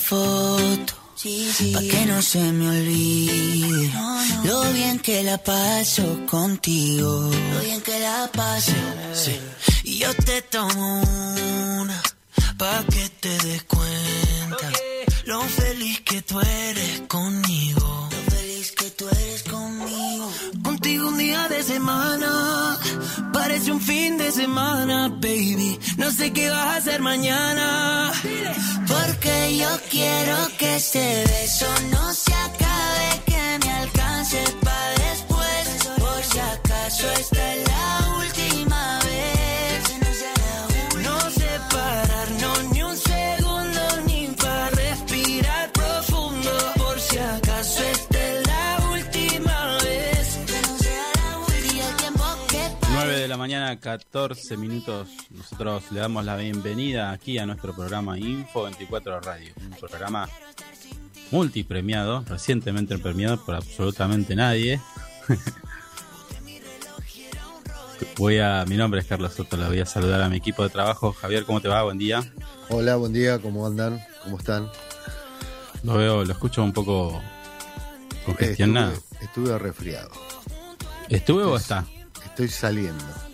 foto. Pa' que no se me olvide lo bien que la paso contigo. Lo bien que la paso. Y yo te tomo una pa' que te des cuenta lo feliz que tú eres conmigo. Día de semana parece un fin de semana, baby. No sé qué vas a hacer mañana. Porque yo quiero que este beso no se acabe, que me alcance para después. Por si acaso esta es la última mañana, 14 minutos. Nosotros le damos la bienvenida aquí a nuestro programa Info 24 Radio, un programa multipremiado, recientemente premiado por absolutamente nadie. Voy a, mi nombre es Carlos Soto, la voy a saludar a mi equipo de trabajo. Javier, ¿cómo te va? Buen día. Hola, buen día, ¿cómo andan? ¿Cómo están? Lo veo, lo escucho un poco congestionado. Estuve, estuve resfriado. ¿Estuve o está? Estoy saliendo.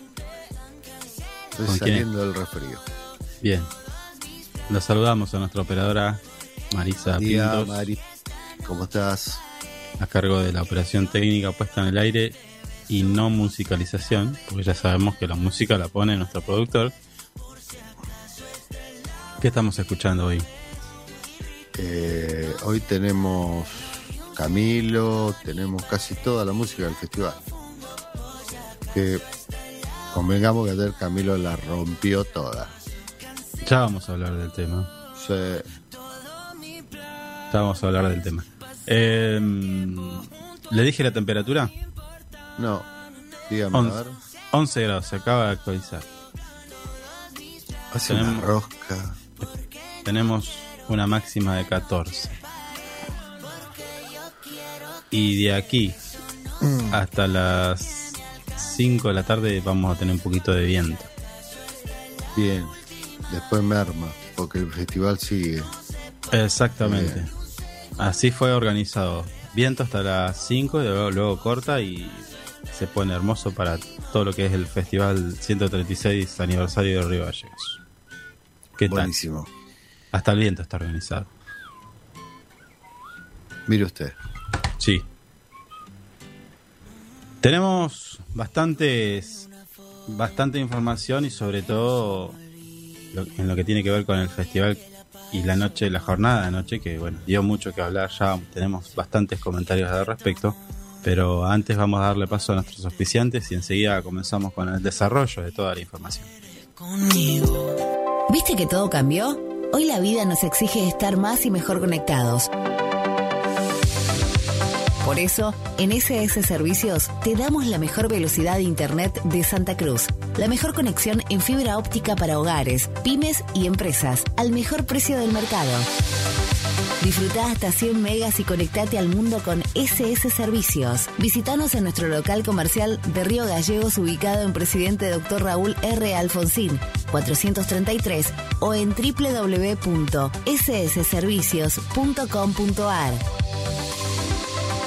Estoy saliendo del resfrío. Bien. Lo saludamos a nuestra operadora Marisa Buen día, Pintos. Mari. ¿Cómo estás? a cargo de la operación técnica puesta en el aire y no musicalización, porque ya sabemos que la música la pone nuestro productor. ¿Qué estamos escuchando hoy? Eh, hoy tenemos Camilo, tenemos casi toda la música del festival. Que convengamos que ayer Camilo la rompió toda. Ya vamos a hablar del tema. Se- Ya vamos a hablar del tema. Eh, ¿Le dije la temperatura? no, dígame, a Once. ver. 11 grados, se acaba de actualizar. Hace una Tenemos- rosca. Tenemos una máxima de 14. Y de aquí hasta las 5 de la tarde vamos a tener un poquito de viento. Bien. Después merma, porque el festival sigue. Exactamente. Bien. Así fue organizado. Viento hasta las 5 y luego, luego corta y se pone hermoso para todo lo que es el festival 136 aniversario de Río Gallegos. ¿Qué tal? Buenísimo. Hasta el viento está organizado. Mire usted. Sí. Tenemos bastantes bastante información y sobre todo lo- en lo que tiene que ver con el festival y la noche, la jornada de noche, que bueno, dio mucho que hablar, ya tenemos bastantes comentarios al respecto, pero antes vamos a darle paso a nuestros auspiciantes y enseguida comenzamos con el desarrollo de toda la información. ¿Viste que todo cambió? Hoy la vida nos exige estar más y mejor conectados. Por eso, en SS Servicios te damos la mejor velocidad de Internet de Santa Cruz, la mejor conexión en fibra óptica para hogares, pymes y empresas, al mejor precio del mercado. Disfruta hasta 100 megas y conectate al mundo con SS Servicios. Visítanos en nuestro local comercial de Río Gallegos ubicado en Presidente Dr. Raúl R. Alfonsín, 433 o en www.ssservicios.com.ar.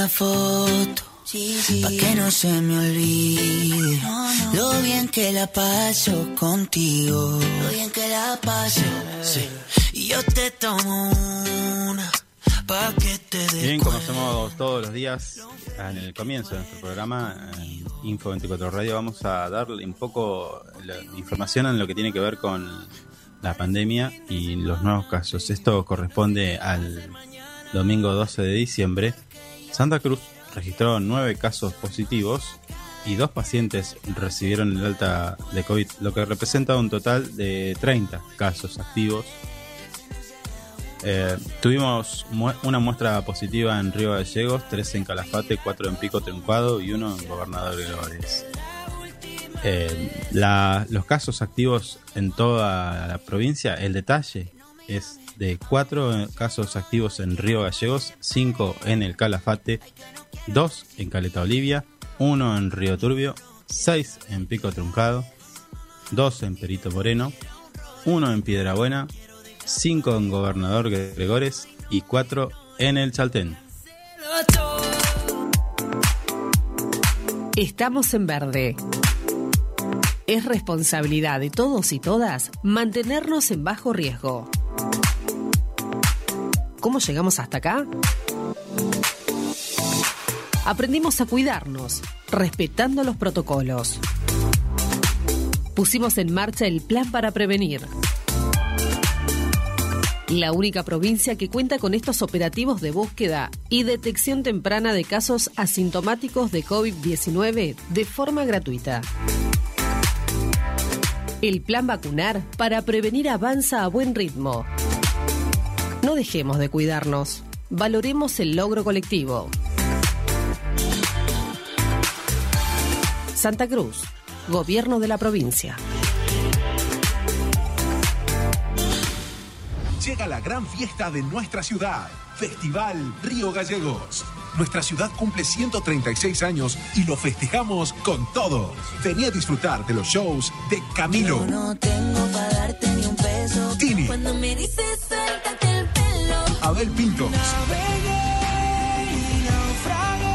Una foto. Pa' que no se me olvide lo bien que la paso contigo. Lo bien que la paso. Y yo te tomo una pa' que te Bien, cuenta. conocemos todos los días, en el comienzo de nuestro programa, en Info 24 Radio, vamos a darle un poco la información en lo que tiene que ver con la pandemia y los nuevos casos. Esto corresponde al domingo 12 de diciembre. Santa Cruz registró nueve casos positivos y dos pacientes recibieron el alta de COVID, lo que representa un total de 30 casos activos. Eh, tuvimos una muestra positiva en Río Gallegos, tres en Calafate, cuatro en Pico Triunfado y uno en Gobernador Gregores. Eh, los casos activos en toda la provincia, el detalle es de cuatro casos activos en Río Gallegos, cinco en el Calafate, dos en Caleta Olivia, uno en Río Turbio, seis en Pico Truncado, dos en Perito Moreno, uno en Piedra Buena, cinco en Gobernador Gregores y cuatro en el Chaltén. Estamos en verde. Es responsabilidad de todos y todas mantenernos en bajo riesgo. ¿Cómo llegamos hasta acá? Aprendimos a cuidarnos, respetando los protocolos. Pusimos en marcha el plan para prevenir. La única provincia que cuenta con estos operativos de búsqueda y detección temprana de casos asintomáticos de COVID-19 de forma gratuita. El plan vacunar para prevenir avanza a buen ritmo. No dejemos de cuidarnos. Valoremos el logro colectivo. Santa Cruz, Gobierno de la provincia. Llega la gran fiesta de nuestra ciudad, Festival Río Gallegos. Nuestra ciudad cumple 136 años y lo festejamos con todo. Vení a disfrutar de los shows de Camilo. no tengo para darte ni un peso. Tini. Cuando me dices Abel Pintos.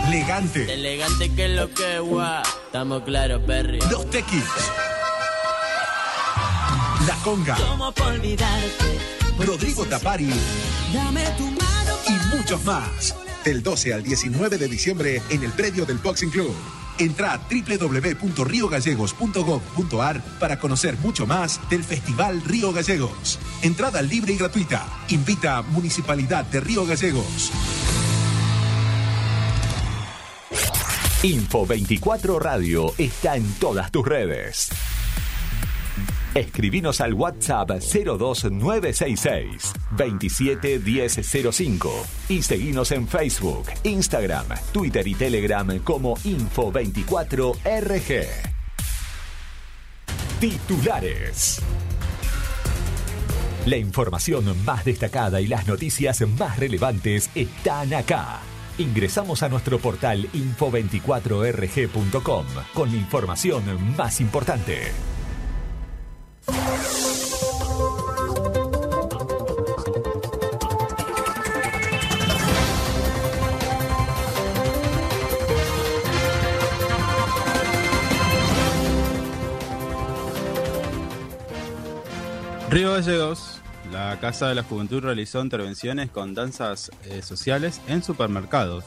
Elegante. Elegante que lo que guau. Estamos claros, Perry. Los Tequis. La Conga. Rodrigo Tapari. Dame tu mano. Y muchos más. Del 12 al 19 de diciembre en el predio del Boxing Club. Entra a www.riogallegos.gov.ar para conocer mucho más del Festival Río Gallegos. Entrada libre y gratuita. Invita a Municipalidad de Río Gallegos. Info 24 Radio está en todas tus redes. Escribinos al WhatsApp 02966 271005 y seguinos en Facebook, Instagram, Twitter y Telegram como Info24RG. Titulares. La información más destacada y las noticias más relevantes están acá. Ingresamos a nuestro portal info24rg.com con la información más importante. Río Gallegos, la Casa de la Juventud realizó intervenciones con danzas eh, sociales en supermercados.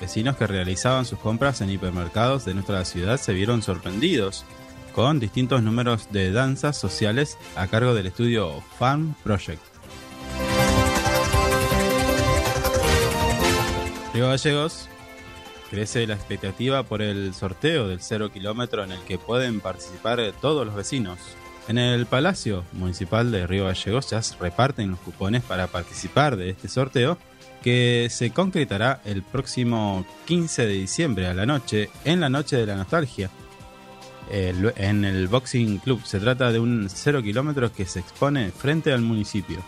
Vecinos que realizaban sus compras en hipermercados de nuestra ciudad se vieron sorprendidos con distintos números de danzas sociales a cargo del estudio Farm Project. Río Gallegos crece la expectativa por el sorteo del cero kilómetro en el que pueden participar todos los vecinos. En el Palacio Municipal de Río Gallegos ya se reparten los cupones para participar de este sorteo que se concretará el próximo 15 de diciembre a la noche en la Noche de la Nostalgia en el Boxing Club. Se trata de un 0 kilómetros que se expone frente al municipio.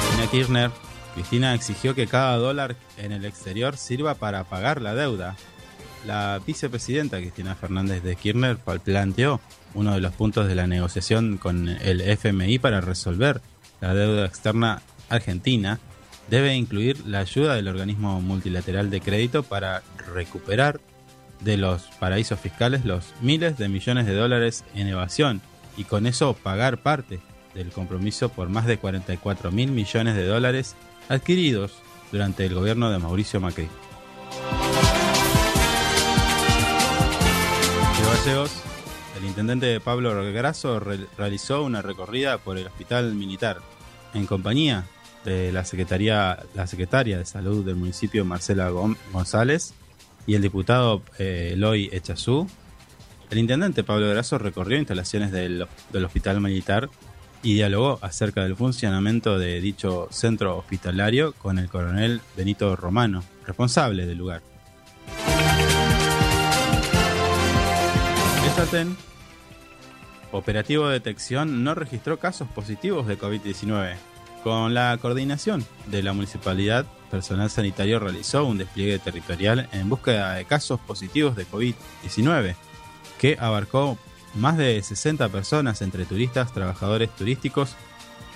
Cristina Kirchner Cristina exigió que cada dólar en el exterior sirva para pagar la deuda la vicepresidenta Cristina Fernández de Kirchner planteó uno de los puntos de la negociación con el FMI para resolver la deuda externa argentina debe incluir la ayuda del organismo multilateral de crédito para recuperar de los paraísos fiscales los miles de millones de dólares en evasión y con eso pagar parte del compromiso por más de 44 mil millones de dólares adquiridos durante el gobierno de Mauricio Macri. el intendente Pablo Grasso realizó una recorrida por el hospital militar en compañía de la Secretaría, la Secretaria de Salud del municipio, Marcela González, y el diputado eh, Eloy Echazú, el intendente Pablo Grasso recorrió instalaciones del, del hospital militar y dialogó acerca del funcionamiento de dicho centro hospitalario con el coronel Benito Romano, responsable del lugar. Estaten, operativo de detección, no registró casos positivos de COVID-19. Con la coordinación de la municipalidad, personal sanitario realizó un despliegue territorial en búsqueda de casos positivos de COVID-19, que abarcó más de 60 personas entre turistas, trabajadores turísticos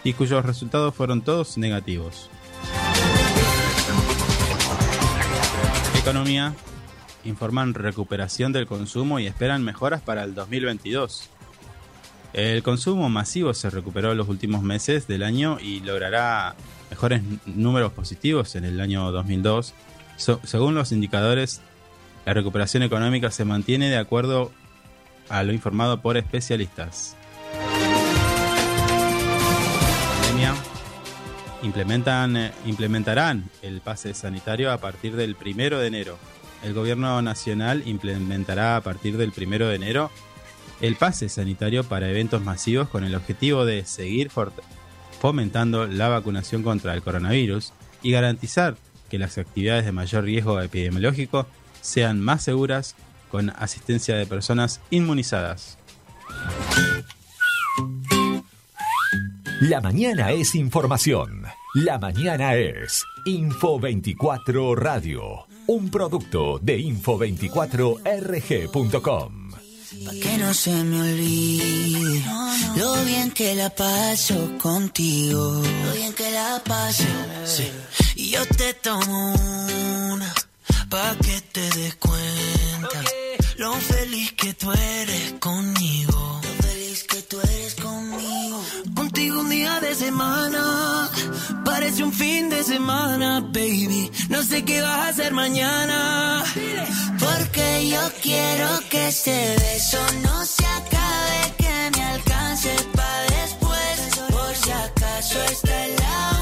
y cuyos resultados fueron todos negativos. Economía informan recuperación del consumo y esperan mejoras para el 2022. El consumo masivo se recuperó en los últimos meses del año y logrará mejores números positivos en el año 2002. So- según los indicadores, la recuperación económica se mantiene de acuerdo a lo informado por especialistas. Pandemia. Implementan, eh, implementarán el pase sanitario a partir del primero de enero. El gobierno nacional implementará a partir del primero de enero el pase sanitario para eventos masivos con el objetivo de seguir fomentando la vacunación contra el coronavirus y garantizar que las actividades de mayor riesgo epidemiológico sean más seguras con asistencia de personas inmunizadas. La mañana es información. La mañana es Info 24 Radio, un producto de info24rg.com. Pa' que no se me olvide lo bien que la paso contigo. Lo bien que la paso. Sí. Y yo te tomo una pa' que te des cuenta lo feliz que tú eres conmigo. Lo feliz que tú eres conmigo. Un día de semana parece un fin de semana, baby. No sé qué vas a hacer mañana. Porque yo quiero que este beso no se acabe, que me alcance pa' después. Por si acaso esta es la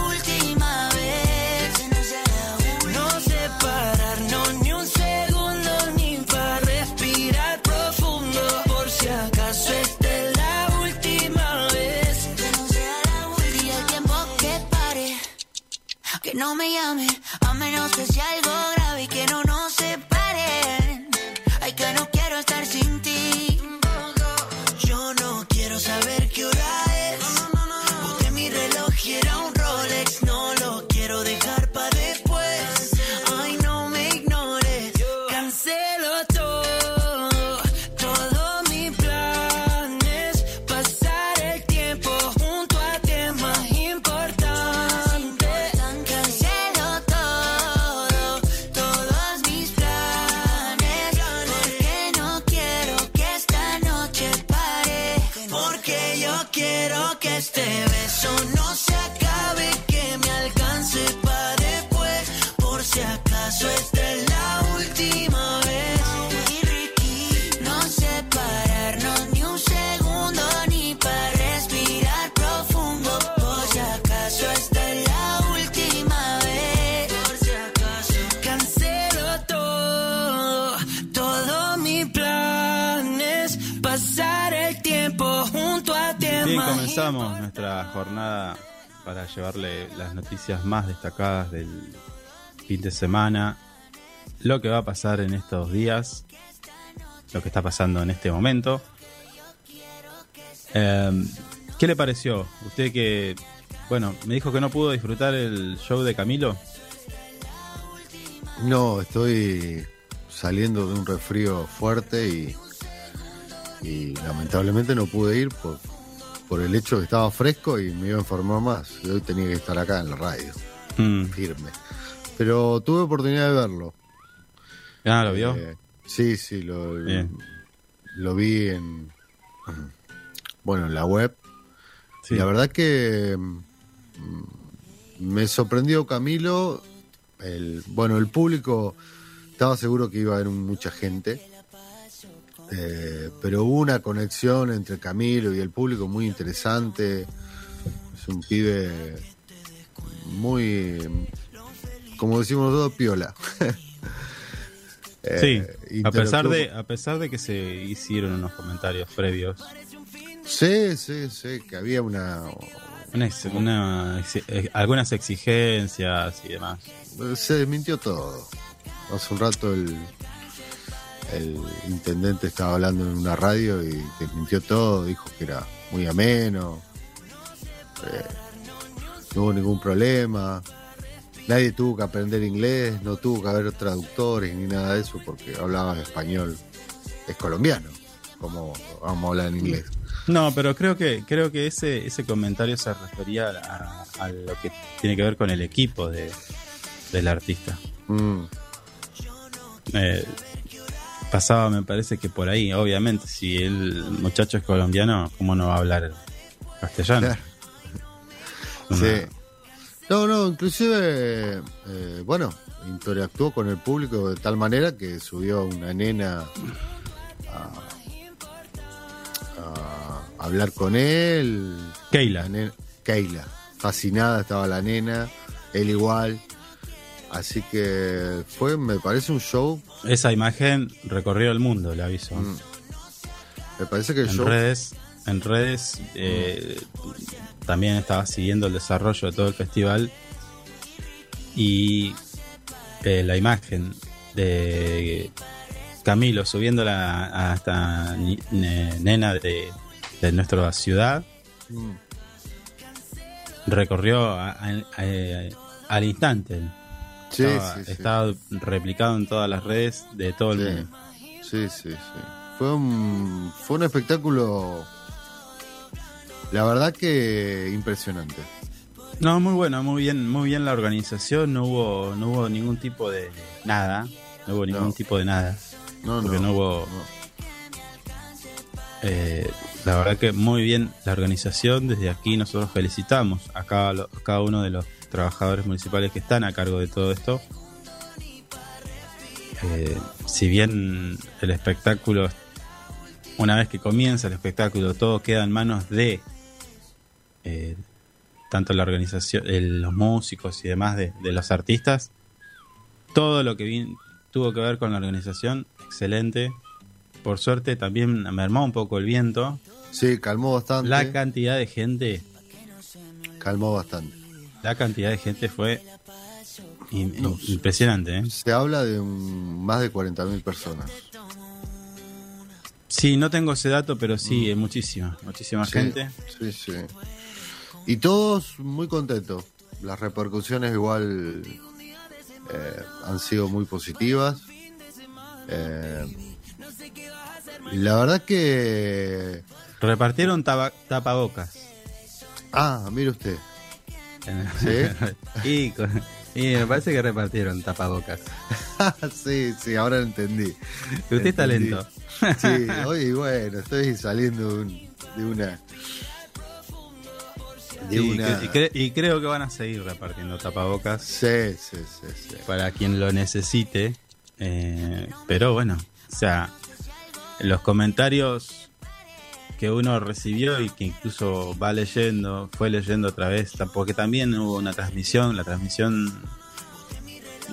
llevarle las noticias más destacadas del fin de semana, lo que va a pasar en estos días, lo que está pasando en este momento. Eh, ¿Qué le pareció? Usted que, bueno, me dijo que no pudo disfrutar el show de Camilo. No, estoy saliendo de un resfrío fuerte y, y lamentablemente no pude ir por, por el hecho que estaba fresco y me iba a enfermar más. Y hoy tenía que estar acá en la radio, Mm. firme. Pero tuve oportunidad de verlo. Ah, ¿lo vio? Eh, sí, sí, lo, Bien. lo vi en, bueno, en la web. Sí. La verdad que mm, me sorprendió Camilo. El, bueno, el público estaba seguro que iba a haber mucha gente. Eh, pero hubo una conexión entre Camilo y el público muy interesante. Es un pibe muy, como decimos nosotros, piola. Sí, Eh, a pesar, de, a pesar de que se hicieron unos comentarios previos, Sí, sí, sí, que había una... una ex- una ex- eh, algunas exigencias y demás. Se desmintió todo. Hace un rato el, el intendente estaba hablando en una radio y desmintió todo, dijo que era muy ameno, eh, no hubo ningún problema, nadie tuvo que aprender inglés, no tuvo que haber traductores ni nada de eso porque hablaba español, es colombiano, como vamos a hablar en inglés. No, pero creo que creo que ese ese comentario se refería a, a lo que tiene que ver con el equipo de, del artista. Mm, Eh, pasaba, me parece que por ahí, obviamente, si el muchacho es colombiano, ¿cómo no va a hablar castellano? Claro. Sí. No, no, inclusive, eh, bueno, interactuó con el público de tal manera que subió una nena a, a hablar con él. Keila. La nena- Keila. Fascinada estaba la nena, él igual. Así que fue, me parece un show. Esa imagen recorrió el mundo, le aviso. Mm. Me parece que el en show. redes, en redes eh, también estaba siguiendo el desarrollo de todo el festival y eh, la imagen de Camilo subiéndola a esta nena de, de nuestra ciudad Mm. recorrió a- a- a- al instante. Sí, estaba, sí, sí. estaba replicado en todas las redes de todo el mundo. sí, sí, sí. Fue un, fue un espectáculo, la verdad que impresionante. No, muy bueno, muy bien, muy bien la organización, no hubo, no hubo ningún tipo de nada, no hubo ningún No. tipo de nada, No, porque no, no, hubo, no. eh, la verdad que muy bien la organización, desde aquí nosotros felicitamos a cada, lo- a cada uno de los trabajadores municipales que están a cargo de todo esto. Eh, si bien el espectáculo, una vez que comienza el espectáculo, todo queda en manos de eh, tanto la organización, el- los músicos y demás de, de los artistas, todo lo que tuvo que ver con la organización, excelente. Por suerte también mermó un poco el viento. Sí, calmó bastante. La cantidad de gente, calmó bastante. La cantidad de gente fue im- impresionante. ¿eh? Se habla de un- más de 40.000 personas. Sí, no tengo ese dato, pero sí, es muchísima, muchísima Sí, gente. Sí, sí. Y todos muy contentos. Las repercusiones igual eh, han sido muy positivas. Eh, y la verdad que... Repartieron tapabocas. Ah, mire usted. ¿Sí? y, con- y me parece que repartieron tapabocas. sí, sí, ahora entendí. Usted está Entendí. lento. Sí, hoy bueno, estoy saliendo de, un- de una... De Sí, una... que- y, cre- y creo que van a seguir repartiendo tapabocas Sí, sí, sí, sí. para quien lo necesite. Eh, pero bueno, o sea, los comentarios que uno recibió y que incluso va leyendo, fue leyendo otra vez, porque también hubo una transmisión, la transmisión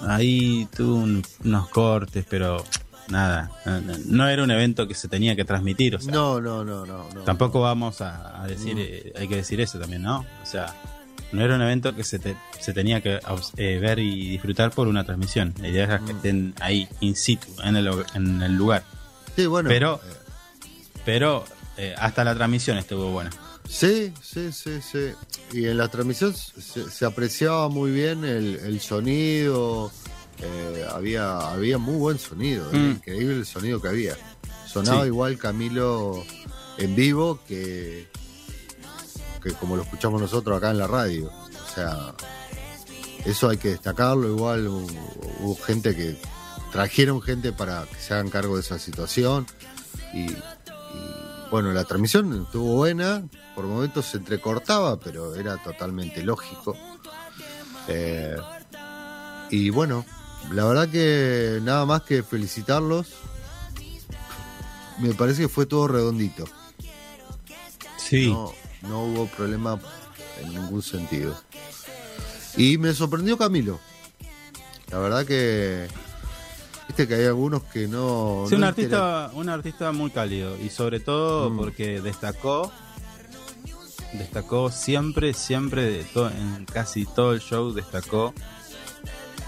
ahí tuvo un- unos cortes, pero nada, no, era un evento que se tenía que transmitir, o sea, No, no, no, no. no tampoco vamos a, a decir, eh, hay que decir eso también, ¿no? O sea, no era un evento que se, te- se tenía que eh, ver y disfrutar por una transmisión. La idea era que Mm. estén ahí, in situ, en el, en el lugar. Sí, bueno. Pero- eh, Pero eh, hasta la transmisión estuvo buena. Sí, sí, sí, sí. Y en la transmisión se, se apreciaba muy bien el, el sonido. eh, había, había muy buen sonido. Mm. Increíble el sonido que había. Sonaba Sí. igual Camilo en vivo que, que como lo escuchamos nosotros acá en la radio. O sea, eso hay que destacarlo. Igual hubo, gente que trajeron gente para que se hagan cargo de esa situación. Y, bueno, la transmisión estuvo buena, por momentos se entrecortaba, pero era totalmente lógico. Eh, y bueno, la verdad que nada más que felicitarlos. Me parece que fue todo redondito. Sí. No, no hubo problema en ningún sentido. Y me sorprendió Camilo. La verdad que. Viste que hay algunos que no. Sí, un artista, un artista muy cálido y sobre todo Mm. porque destacó, destacó siempre, siempre, de to- en casi todo el show destacó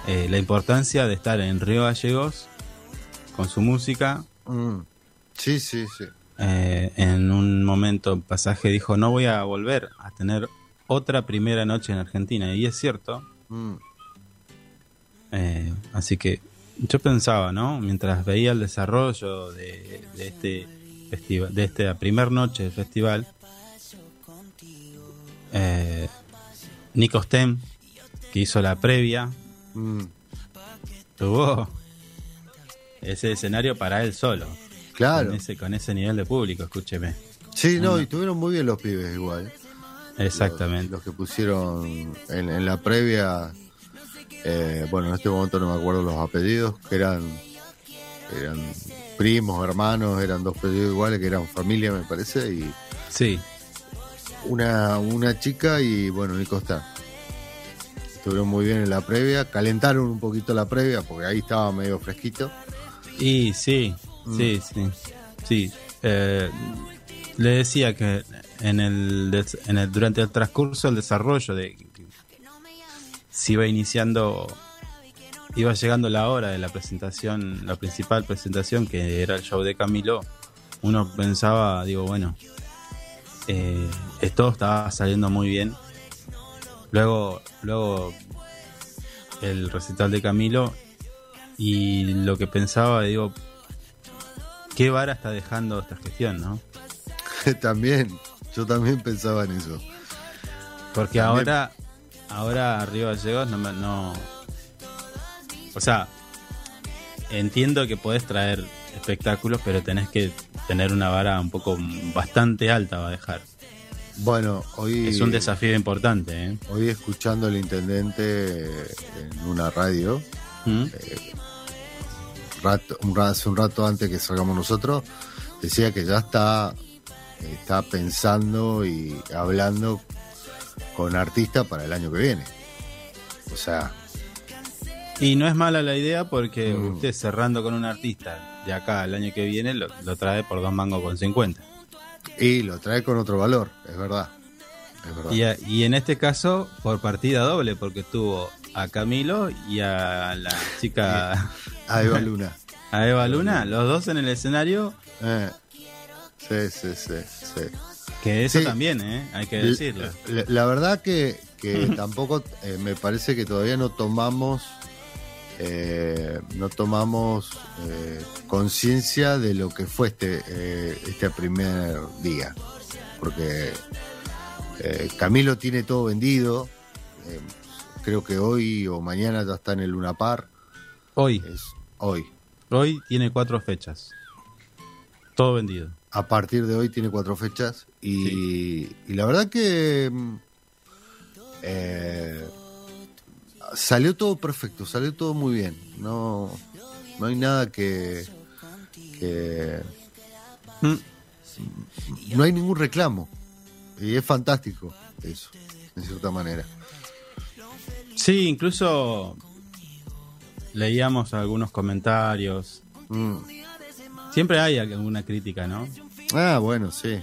eh, la importancia de estar en Río Gallegos con su música. Mm. Sí, sí, sí. Eh, en un momento, pasaje dijo, no voy a volver a tener otra primera noche en Argentina. Y es cierto. Mm. Eh, así que yo pensaba, ¿no? Mientras veía el desarrollo de, de este festival, de esta primer noche del festival, eh, Nico Stem, que hizo la previa, Mm. tuvo ese escenario para él solo. Claro. Con ese, con ese nivel de público, escúcheme. Sí, no, y tuvieron muy bien los pibes igual. Exactamente. Los, los que pusieron en, en la previa, eh, bueno, en este momento no me acuerdo los apellidos, que eran, eran primos, hermanos, eran dos apellidos iguales, que eran familia, me parece, y Sí, una, una chica y, bueno, Nico está. Estuvieron muy bien en la previa, calentaron un poquito la previa, porque ahí estaba medio fresquito. Y sí, Mm. sí, sí, sí. Eh, le decía que en el, en el durante el transcurso del desarrollo de se iba iniciando iba llegando la hora de la presentación, la principal presentación que era el show de Camilo. Uno pensaba, digo, bueno, eh, todo estaba saliendo muy bien. Luego, luego el recital de Camilo y lo que pensaba, digo, qué vara está dejando esta gestión, ¿no? también, yo también pensaba en eso. Porque También. ahora, ahora arriba Gallegos no, me- no, o sea, entiendo que podés traer espectáculos, pero tenés que tener una vara un poco bastante alta va a dejar. Bueno, hoy... Es un desafío importante, ¿eh? Hoy escuchando al intendente en una radio, ¿Mm? rato, un hace un rato antes que salgamos nosotros, decía que ya está, está pensando y hablando con artistas para el año que viene. O sea, Y no es mala la idea porque Mm. usted cerrando con un artista de acá el año que viene lo, lo trae por dos mangos con 50. y lo trae con otro valor, es verdad. Es verdad. Y, a- y en este caso por partida doble porque tuvo a Camilo y a la chica, A Eva Luna. a Eva Luna, los dos en el escenario, Eh, sí, sí, sí, sí. Que eso Sí. también, ¿eh? hay que decirlo. La, la verdad que, que tampoco eh, me parece que todavía no tomamos eh, no tomamos eh, conciencia de lo que fue este eh, este primer día porque Camilo tiene todo vendido creo que hoy o mañana ya está en el Luna Par Hoy, es hoy hoy tiene cuatro fechas. Todo vendido. A partir de hoy tiene cuatro fechas y, y la verdad que mm, eh, salió todo perfecto, salió todo muy bien. No, no hay nada que, que Mm. no hay ningún reclamo y es fantástico eso, de cierta manera. Sí, incluso leíamos algunos comentarios. Mm. Siempre hay alguna crítica, ¿no? Ah, bueno, sí,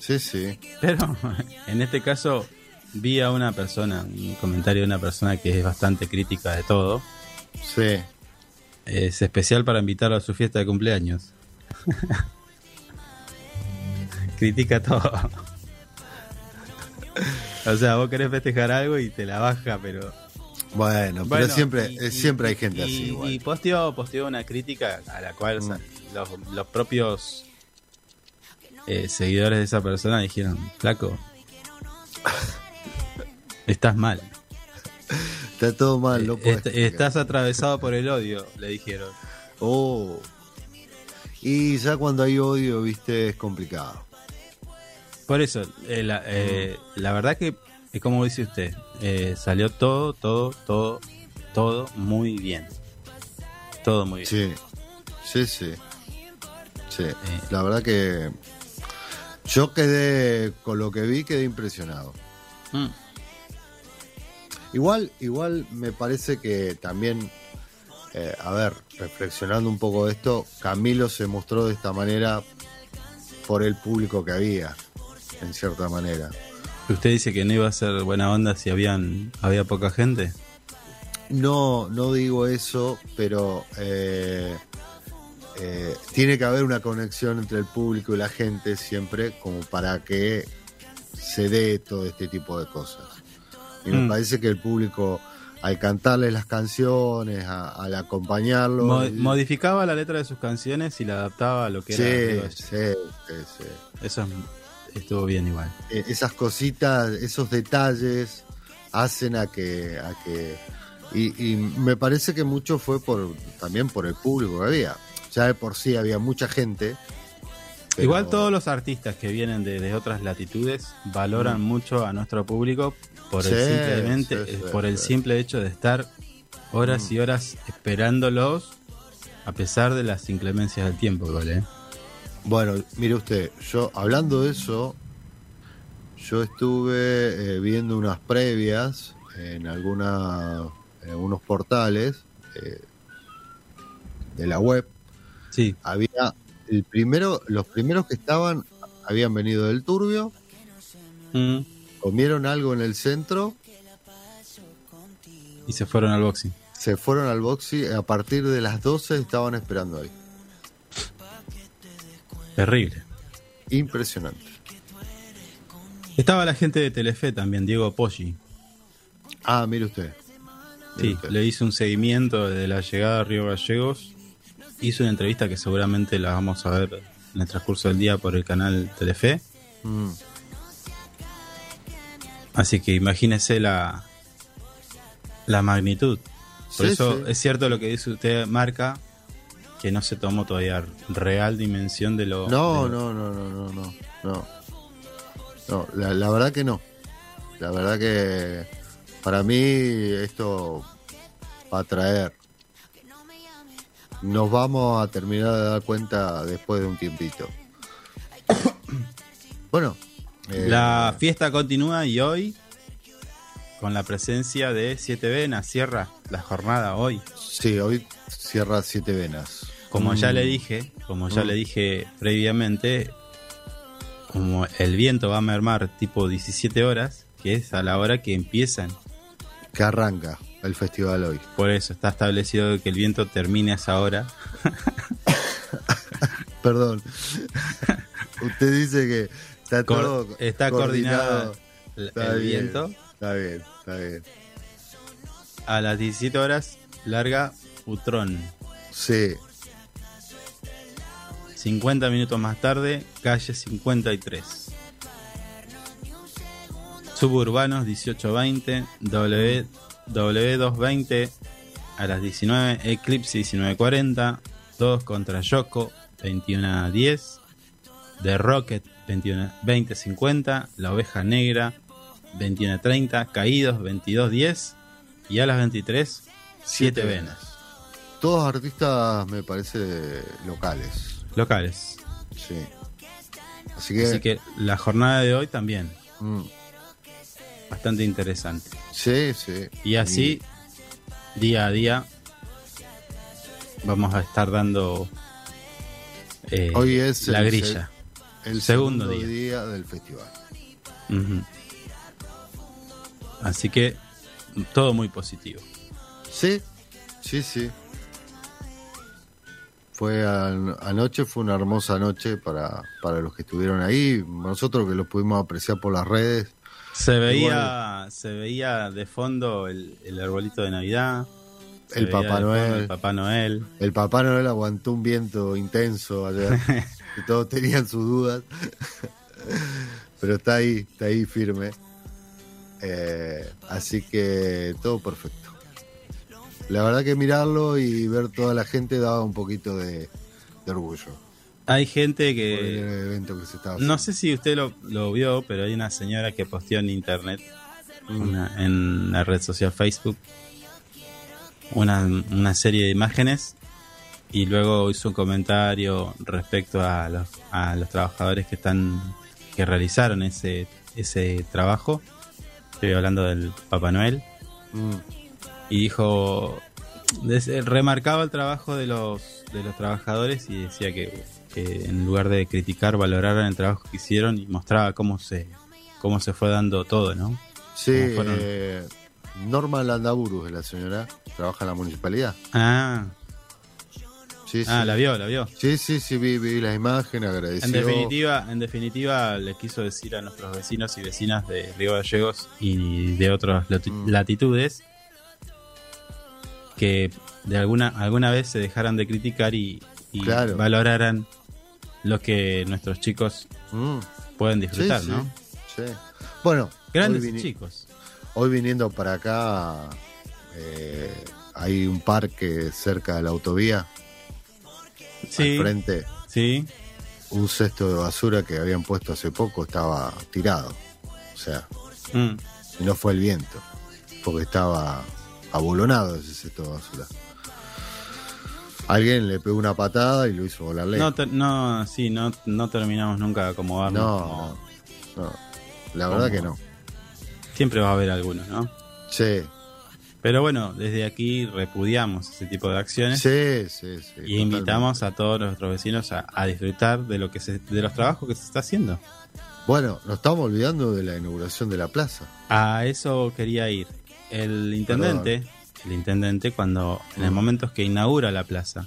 sí, sí. Pero en este caso vi a una persona, un comentario de una persona que es bastante crítica de todo. Sí, Es especial para invitarlo a su fiesta de cumpleaños. Critica todo. o sea, vos querés festejar algo y te la baja, pero... bueno, pero siempre, y- y- siempre hay gente y- así igual. Y posteó, posteó una crítica a la cual o sea, Mm. Los, los propios eh, seguidores de esa persona dijeron, flaco, estás mal. Está todo mal, no Eh, est- criticar. estás atravesado por el odio, le dijeron. Oh. Y ya cuando hay odio, viste, es complicado. Por eso, eh, la, eh, la verdad que, es como dice usted, eh, salió todo, todo, todo, todo muy bien. Todo muy bien. Sí, sí, sí. Sí, Eh. la verdad que yo quedé, con lo que vi, quedé impresionado. Mm. Igual, igual me parece que también, eh, a ver, reflexionando un poco de esto, Camilo se mostró de esta manera por el público que había, en cierta manera. ¿Usted dice que no iba a ser buena onda si habían había poca gente? No, no digo eso, pero eh, eh, tiene que haber una conexión entre el público y la gente siempre como para que se dé todo este tipo de cosas. Y me Mm. parece que el público, al cantarles las canciones, a- al acompañarlo, modificaba la letra de sus canciones y la adaptaba a lo que sí, era. Sí, sí, sí. Eso es- estuvo bien igual. Eh, esas cositas, esos detalles hacen a que, a que y, y me parece que mucho fue por también por el público que había. Ya de por sí había mucha gente. pero- Igual todos los artistas que vienen de, de otras latitudes valoran mucho a nuestro público por el Mm. Simplemente sí, sí, por el simple hecho de estar horas Mm. y horas esperándolos a pesar de las inclemencias del tiempo, igual, ¿eh? Bueno, mire usted, yo hablando de eso, yo estuve eh, viendo unas previas en alguna, en algunos portales eh, de la web. Sí. Había el primero, los primeros que estaban habían venido del Turbio, Mm. comieron algo en el centro, Y se fueron al boxing. se fueron al boxy, a partir de las 12 estaban esperando ahí. Terrible. Impresionante. Estaba la gente de Telefe también, Diego Poggi. Ah, mire usted. Mire Sí, usted. le hizo un seguimiento de la llegada a Río Gallegos. Hizo una entrevista que seguramente la vamos a ver en el transcurso del día por el canal Telefe. Mm. Así que imagínese la, la magnitud. Por Sí, eso sí. es cierto lo que dice usted, Marca, que no se tomó todavía real dimensión de lo... No, de lo- no, no, no, no, no, no. No, la, la verdad que no. La verdad que para mí esto va a traer. Nos vamos a terminar de dar cuenta después de un tiempito. bueno, eh, La fiesta continúa y hoy, con la presencia de Siete Venas, cierra la jornada hoy. sí, hoy cierra siete venas. Como ya Mm. le dije, como ya Mm. le dije previamente, como el viento va a mermar tipo 17 horas, que es a la hora que empiezan. Que arranca el festival hoy. Por eso está establecido que el viento termine a esa hora. Perdón. Usted dice que está Cor- todo está coordinado el- Está el bien, viento. Está bien, está bien. A las 17 horas larga Utrón. Sí, 50 minutos más tarde, calle 53. Suburbanos 1820, W, W220 a las 19, Eclipse 1940, 2 contra Yoko 2110, The Rocket 21, 2050, La Oveja Negra 2130, Caídos 2210 y a las 23, 7 Siete venas. todos artistas me parece locales. Locales. Sí. Así que, Así que la jornada de hoy también, mm, bastante interesante. sí, sí. Y así, día a día, vamos a estar dando eh, Hoy es la el grilla. el segundo segundo, día. día. del festival. Así que todo muy positivo. Sí, sí, sí. Fue an- anoche, fue una hermosa noche para, para los que estuvieron ahí. Nosotros que lo pudimos apreciar por las redes. Se veía, se veía de fondo el, el arbolito de Navidad. El Papá Noel. El Papá Noel. El Papá Noel aguantó un viento intenso ayer, que todos tenían sus dudas, pero está ahí, está ahí firme. Eh, así que todo perfecto. La verdad que mirarlo y ver toda la gente daba un poquito de, de orgullo Hay gente por que el evento que se estaba No sé si usted lo, lo vio, pero hay una señora que posteó en internet, Mm. una- en la red social Facebook, una, una serie de imágenes y luego hizo un comentario respecto a los, a los trabajadores que están que realizaron ese ese trabajo. Estoy hablando del Papá Noel. Mm, y dijo, des- remarcaba el trabajo de los, de los trabajadores y decía que, que en lugar de criticar, valoraran el trabajo que hicieron y mostraba cómo se, cómo se fue dando todo, ¿no? Sí, eh, Norma Landaburu es la señora, trabaja en la municipalidad. Ah, Sí, ah sí. la vio, la vio. Sí, sí, sí, vi, vi las imágenes, agradeció. En definitiva, en definitiva, le quiso decir a nuestros vecinos y vecinas de Río Gallegos y de otras Mm. latitudes que de alguna alguna vez se dejaran de criticar y, y Claro. valoraran lo que nuestros chicos Mm, pueden sí, disfrutar, sí, ¿no? sí. Bueno, Grandes hoy, chicos. hoy viniendo para acá eh, hay un parque cerca de la autovía, Sí, al frente, sí. un cesto de basura que habían puesto hace poco estaba tirado. O sea, Mm. y no fue el viento, porque estaba abulonado ese cesto de basura. Alguien le pegó una patada y lo hizo volar No, lejos. ter- no, sí, no, no terminamos nunca de acomodarnos. No, como- no, no. La verdad como- que no. Siempre va a haber algunos, ¿no? Sí, Pero bueno, desde aquí repudiamos ese tipo de acciones. sí, sí, sí. Y invitamos a todos nuestros vecinos a, a disfrutar de lo que se, de los trabajos que se está haciendo. Bueno, nos estamos olvidando de la inauguración de la plaza. A eso quería ir. El intendente, el intendente cuando en el momento que inaugura la plaza,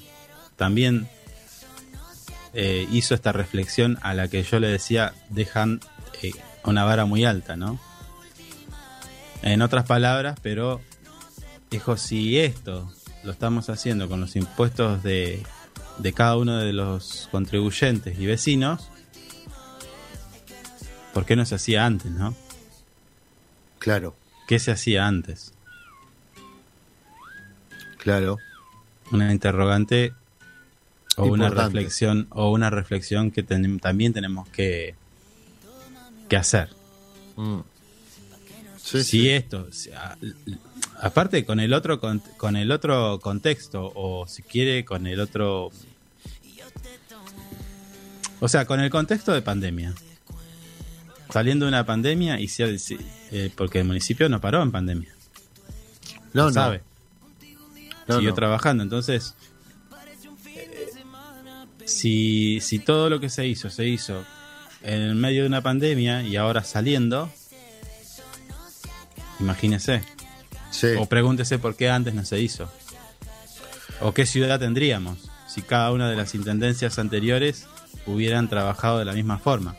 también eh, hizo esta reflexión a la que yo le decía dejan eh, una vara muy alta, ¿no? En otras palabras, pero dijo si esto lo estamos haciendo con los impuestos de, de cada uno de los contribuyentes y vecinos, ¿por qué no se hacía antes, no? Claro, ¿Qué se hacía antes? Claro. Una interrogante o una reflexión o una reflexión que ten- también tenemos que, que hacer. Mm. Sí, si sí. esto, si- a- aparte con el otro con, con el otro contexto o si quiere con el otro, o sea, con el contexto de pandemia. Saliendo de una pandemia y si, eh, porque el municipio no paró en pandemia. No, no. sabe. No, siguió no. trabajando. Entonces, eh, si, si todo lo que se hizo se hizo en el medio de una pandemia y ahora saliendo, imagínese. Sí. O pregúntese por qué antes no se hizo. O qué ciudad tendríamos si cada una de las intendencias anteriores hubieran trabajado de la misma forma.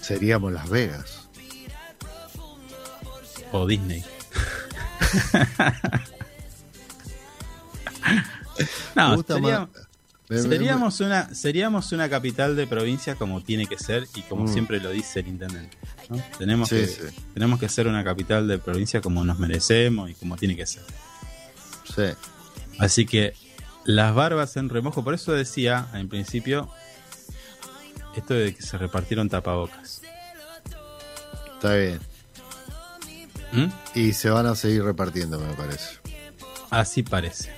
Seríamos Las Vegas. O Disney. No, sería- Seríamos una, seríamos una capital de provincia como tiene que ser y como Mm. siempre lo dice el intendente. ¿no? Tenemos, Sí, que, sí. tenemos que ser una capital de provincia como nos merecemos y como tiene que ser. Sí. Así que las barbas en remojo, por eso decía en principio esto de que se repartieron tapabocas. Está bien. ¿Mm? Y se van a seguir repartiendo, me parece. Así parece.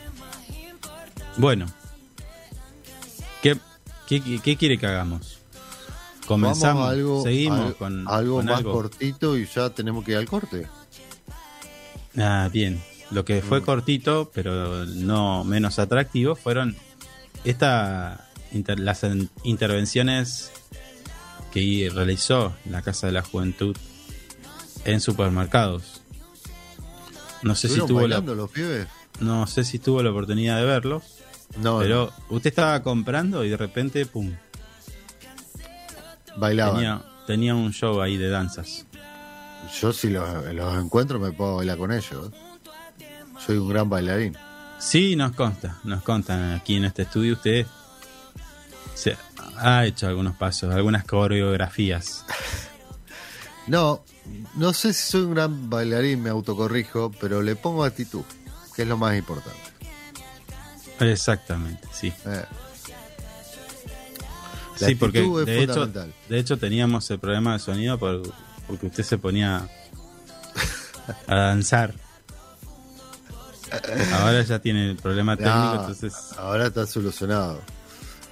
Bueno, ¿qué, qué, qué quiere que hagamos? Comenzamos, Vamos a algo, seguimos con algo con más algo. cortito y ya tenemos que ir al corte. Ah, bien. Lo que fue Mm. cortito, pero no menos atractivo, fueron esta inter- las en- intervenciones que realizó la Casa de la Juventud en supermercados. No sé si ¿Estuvieron tuvo la, los pibes? no sé si tuvo la oportunidad de verlos, No, pero usted estaba comprando y de repente, pum, no, bailaban. tenía, tenía un show ahí de danzas. Yo si los, los encuentro me puedo bailar con ellos. Soy un gran bailarín. Sí, nos consta, nos contan aquí en este estudio usted se ha hecho algunos pasos, algunas coreografías. No, no sé si soy un gran bailarín, me autocorrijo, pero le pongo actitud, que es lo más importante. Exactamente, sí. Eh. La sí, porque de hecho, de hecho teníamos el problema de sonido por- porque usted se ponía a danzar. Ahora ya tiene el problema técnico, Ah, entonces Ahora está solucionado.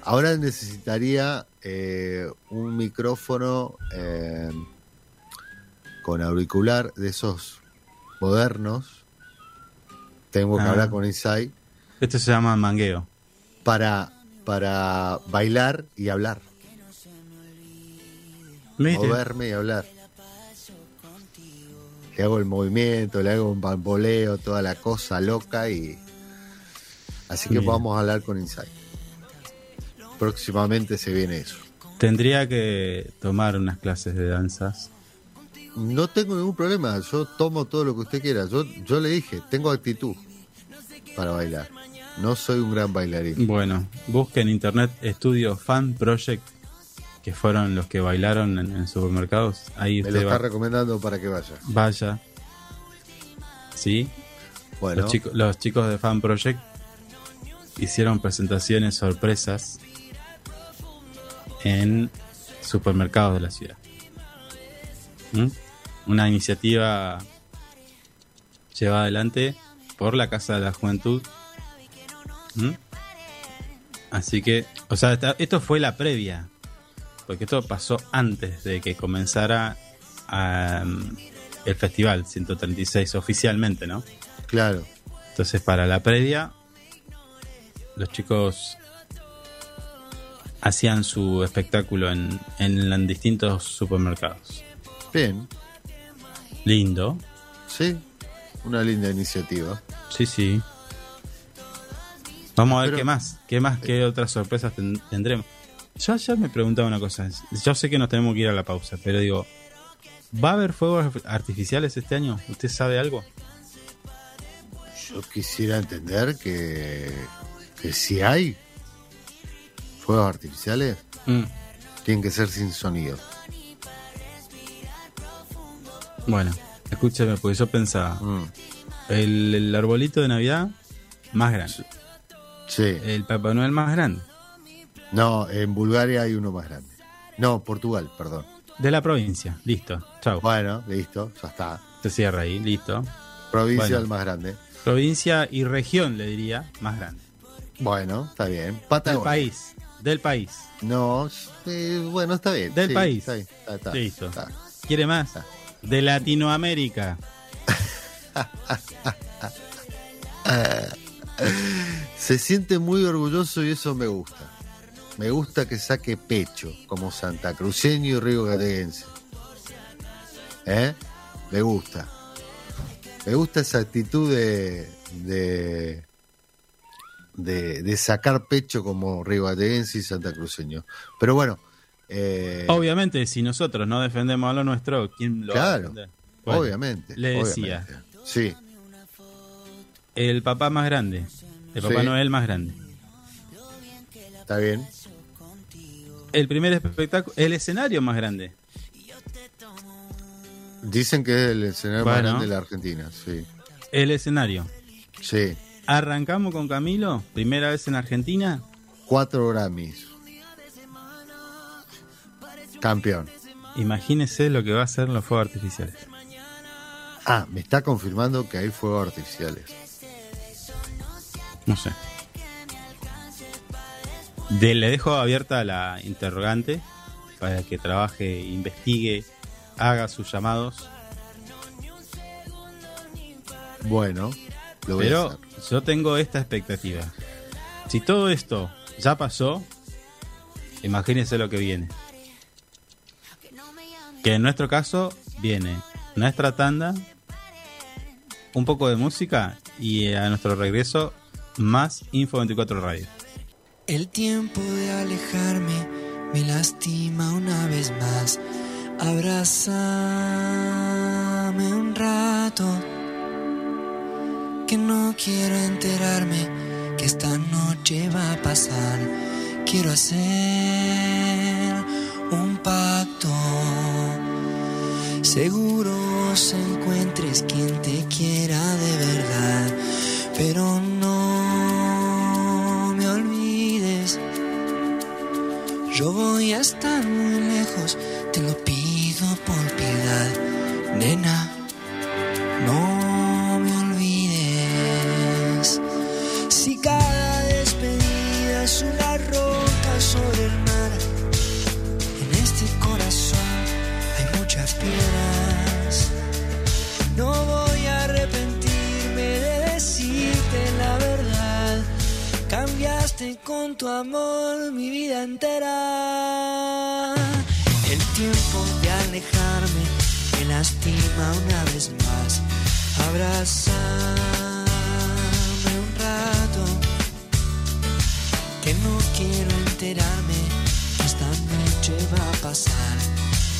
Ahora necesitaría eh, un micrófono eh, con auricular de esos modernos tengo que Ah. hablar con Inside Esto se llama mangueo. para, para bailar y hablar. ¿Viste? Moverme y hablar. Le hago el movimiento, le hago un bamboleo, toda la cosa loca y. Así que Mira. vamos a hablar con Inside. Próximamente se viene eso. Tendría que tomar unas clases de danzas. No tengo ningún problema, yo tomo todo lo que usted quiera. Yo, yo le dije, tengo actitud para bailar. No soy un gran bailarín. Bueno, busque en internet Estudio Fan Project, que fueron los que bailaron en, en supermercados. Ahí Me lo usted está va- recomendando para que vaya. vaya. ¿Sí? Bueno, Los, chicos, los chicos de Fan Project hicieron presentaciones sorpresas en supermercados de la ciudad. ¿Mm? Una iniciativa llevada adelante por la Casa de la Juventud. ¿Mm? Así que, o sea, esto fue la previa, porque esto pasó antes de que comenzara el festival 136 oficialmente, ¿no? claro. Entonces, para la previa, los chicos hacían su espectáculo en, en, en distintos supermercados. Bien, Lindo, sí. Una linda iniciativa. sí, sí. Vamos a ver Pero- qué más, qué más, qué otras sorpresas ten- tendremos. Yo ya me preguntaba una cosa. Yo sé que nos tenemos que ir a la pausa, pero digo, ¿va a haber fuegos artificiales este año? ¿Usted sabe algo? Yo quisiera entender que, que si hay fuegos artificiales, Mm, tienen que ser sin sonido. Bueno, escúcheme, porque yo pensaba, Mm, el, el arbolito de Navidad más grande, Sí. el Papá Noel más grande. No, en Bulgaria hay uno más grande. No, Portugal, perdón. De la provincia, listo. Chau. Bueno, listo, ya está. Se cierra ahí, listo. Provincia Bueno. el más grande. Provincia y región, le diría, más grande. Bueno, está bien. Del Patagonia. país, del país. No, eh, bueno, está bien. Del sí, país. está bien, está- está- Listo. está. ¿Quiere más? De Latinoamérica. Se siente muy orgulloso y eso me gusta. Me gusta que saque pecho como Santa Cruceño y Río Gateguense. ¿Eh? Me gusta. Me gusta esa actitud de, de, de, de sacar pecho como Río Gateguense y Santa Cruceño. Pero bueno, eh, Obviamente, si nosotros no defendemos a lo nuestro, ¿quién lo va a Claro, obviamente. Le decía, obviamente. Sí, el papá más grande, el Papá Sí. Noel más grande. está bien. El primer espectáculo, el escenario más grande. Dicen que es el escenario más grande de la Argentina. Sí, El escenario. sí. Arrancamos con Camilo, primera vez en Argentina. Cuatro Grammys. Campeón. Imagínese lo que va a ser los fuegos artificiales. Ah, me está confirmando que hay fuegos artificiales. No sé. De- le dejo abierta la interrogante para que trabaje, investigue, haga sus llamados. Bueno, lo voy a Pero hacer. yo tengo esta expectativa. Si todo esto ya pasó, imagínense lo que viene. Que en nuestro caso viene nuestra tanda, un poco de música y a nuestro regreso más Info 24 Radio. El tiempo de alejarme me lastima una vez más. Abrázame un rato. Que no quiero enterarme que esta noche va a pasar. Quiero hacer un pacto. Seguro encuentres quien te quiera de verdad, pero no Yo voy a estar muy lejos, te lo pido por piedad, nena. Tu amor mi vida entera. El tiempo de alejarme me lastima una vez más. Abrázame un rato, que no quiero enterarme que esta noche va a pasar.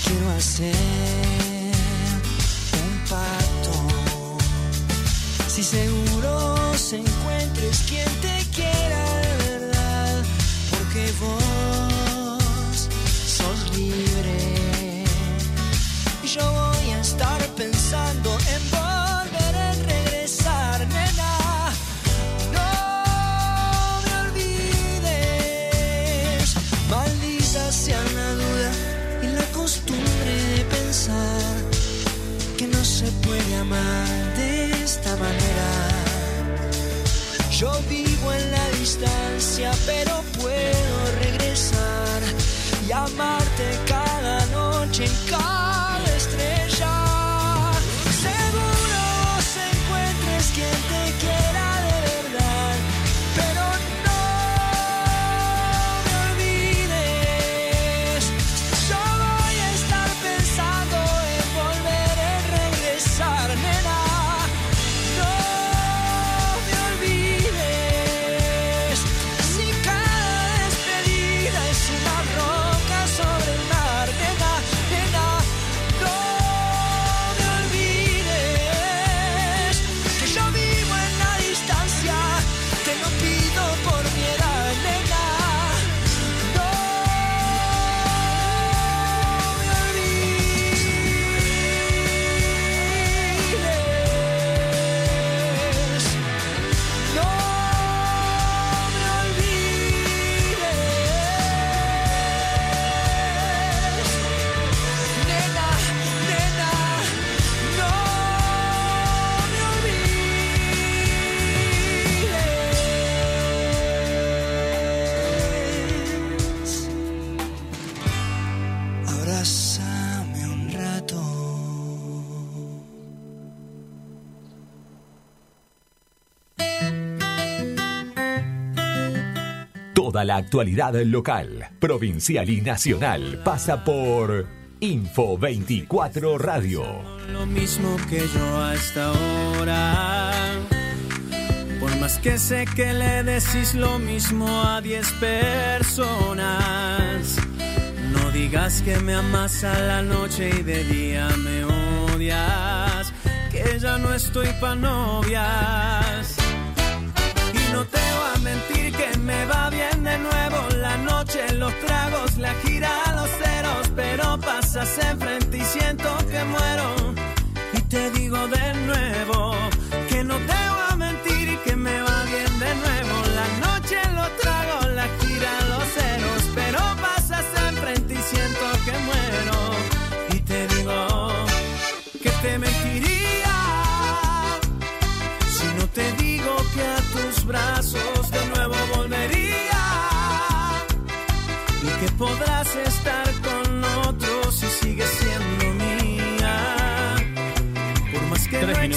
Quiero hacer un pacto. Si seguro se encuentres quien te Yo vivo en la distancia, pero puedo regresar y amarte Toda la actualidad local, provincial y nacional pasa por Info 24 Radio. Lo mismo que yo hasta ahora. Por más que sé que le decís lo mismo a 10 personas. No digas que me amas a la noche y de día me odias. Que ya no estoy pa' novias. Y no te voy a mentir que me va bien de nuevo la noche, los tragos, la gira, los ceros, pero pasas enfrente y siento que muero. Y te digo de nuevo que no te voy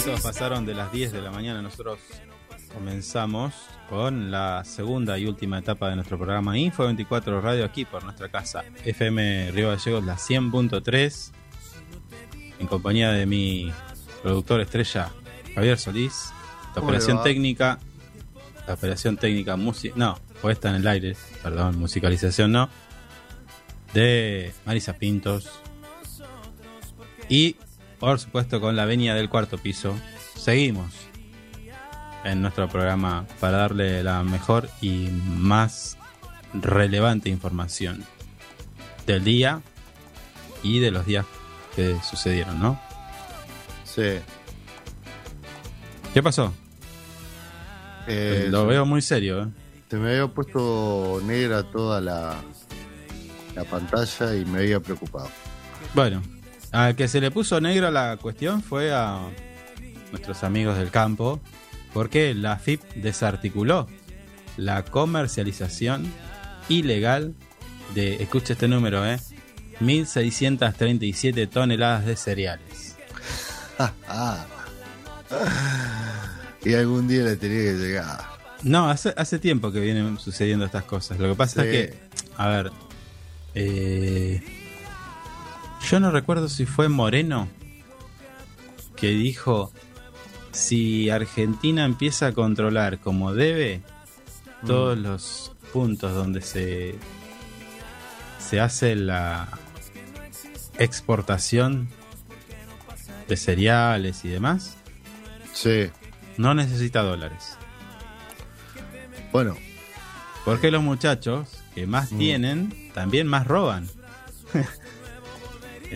minutos pasaron de las 10 de la mañana. Nosotros comenzamos con la segunda y última etapa de nuestro programa Info 24 Radio aquí por nuestra casa FM Río Gallegos, la 100.3, en compañía de mi productor estrella Javier Solís. La ¿Cómo le operación técnica, la operación técnica música, no, puesta en el aire, perdón, musicalización no, de Marisa Pintos. Y por supuesto con la venia del cuarto piso, seguimos en nuestro programa para darle la mejor y más relevante información del día y de los días que sucedieron, ¿no? Sí. ¿Qué pasó? Eh, Lo veo muy serio, ¿eh? Se me había puesto negra toda la, la pantalla y me había preocupado. Bueno, al que se le puso negra la cuestión fue a nuestros amigos del campo, porque la FIP desarticuló la comercialización ilegal de, escucha este número, ¿eh? 1.637 toneladas de cereales. Y algún día le tenía que llegar. No, hace, hace tiempo que vienen sucediendo estas cosas. Lo que pasa Sí. es que, a ver, eh, yo no recuerdo si fue Moreno que dijo, si Argentina empieza a controlar como debe todos los puntos donde se, se hace la exportación de cereales y demás, Sí. no necesita dólares. Bueno, Porque los muchachos que más Mm. tienen también más roban.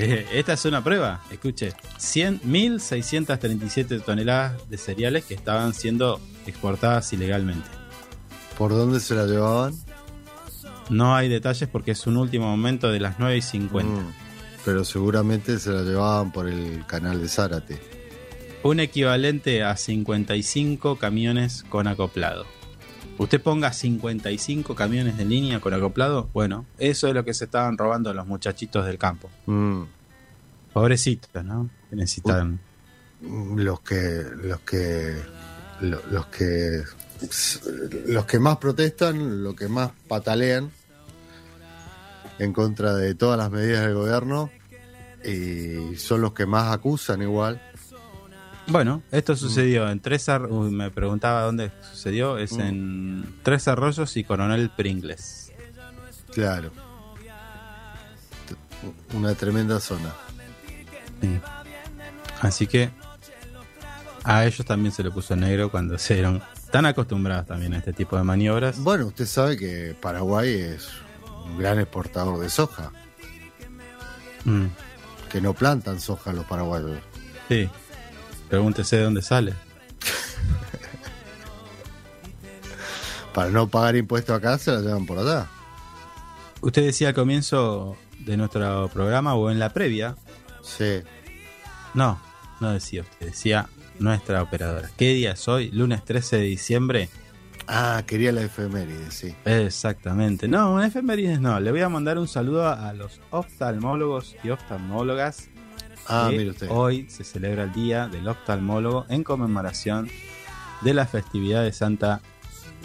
Eh, Esta es una prueba. Escuche, 100, 1.637 toneladas de cereales que estaban siendo exportadas ilegalmente. ¿por dónde se la llevaban? No hay detalles porque es un último momento de las 9 y 50. Mm, Pero seguramente se la llevaban por el canal de Zárate. Un equivalente a 55 camiones con acoplado. Usted ponga 55 camiones de línea con acoplado. Bueno, eso es lo que se estaban robando los muchachitos del campo. Mm, Pobrecitos, ¿no? Que necesitan. Los que, los que, lo- los que, los que más protestan, los que más patalean en contra de todas las medidas del gobierno y son los que más acusan igual. Bueno, esto sucedió en Tres Ar- Uy, me preguntaba dónde sucedió. Es Mm. en Tres Arroyos y Coronel Pringles. Claro. Una tremenda zona. Sí. Así que a ellos también se le puso negro cuando se dieron tan acostumbrados también a este tipo de maniobras. Bueno, usted sabe que Paraguay es un gran exportador de soja, Mm, que no plantan soja los paraguayos. sí. Pregúntese de dónde sale. Para no pagar impuestos acá, se la llevan por allá. Usted decía al comienzo de nuestro programa o en la previa. Sí. No, no decía usted, decía nuestra operadora. ¿Qué día es hoy? Lunes 13 de diciembre. Ah, quería la efeméride, sí. Exactamente. No, un efemérides no. Le voy a mandar un saludo a los oftalmólogos y oftalmólogas. Ah, mire usted. Hoy se celebra el Día del Oftalmólogo en conmemoración de la festividad de Santa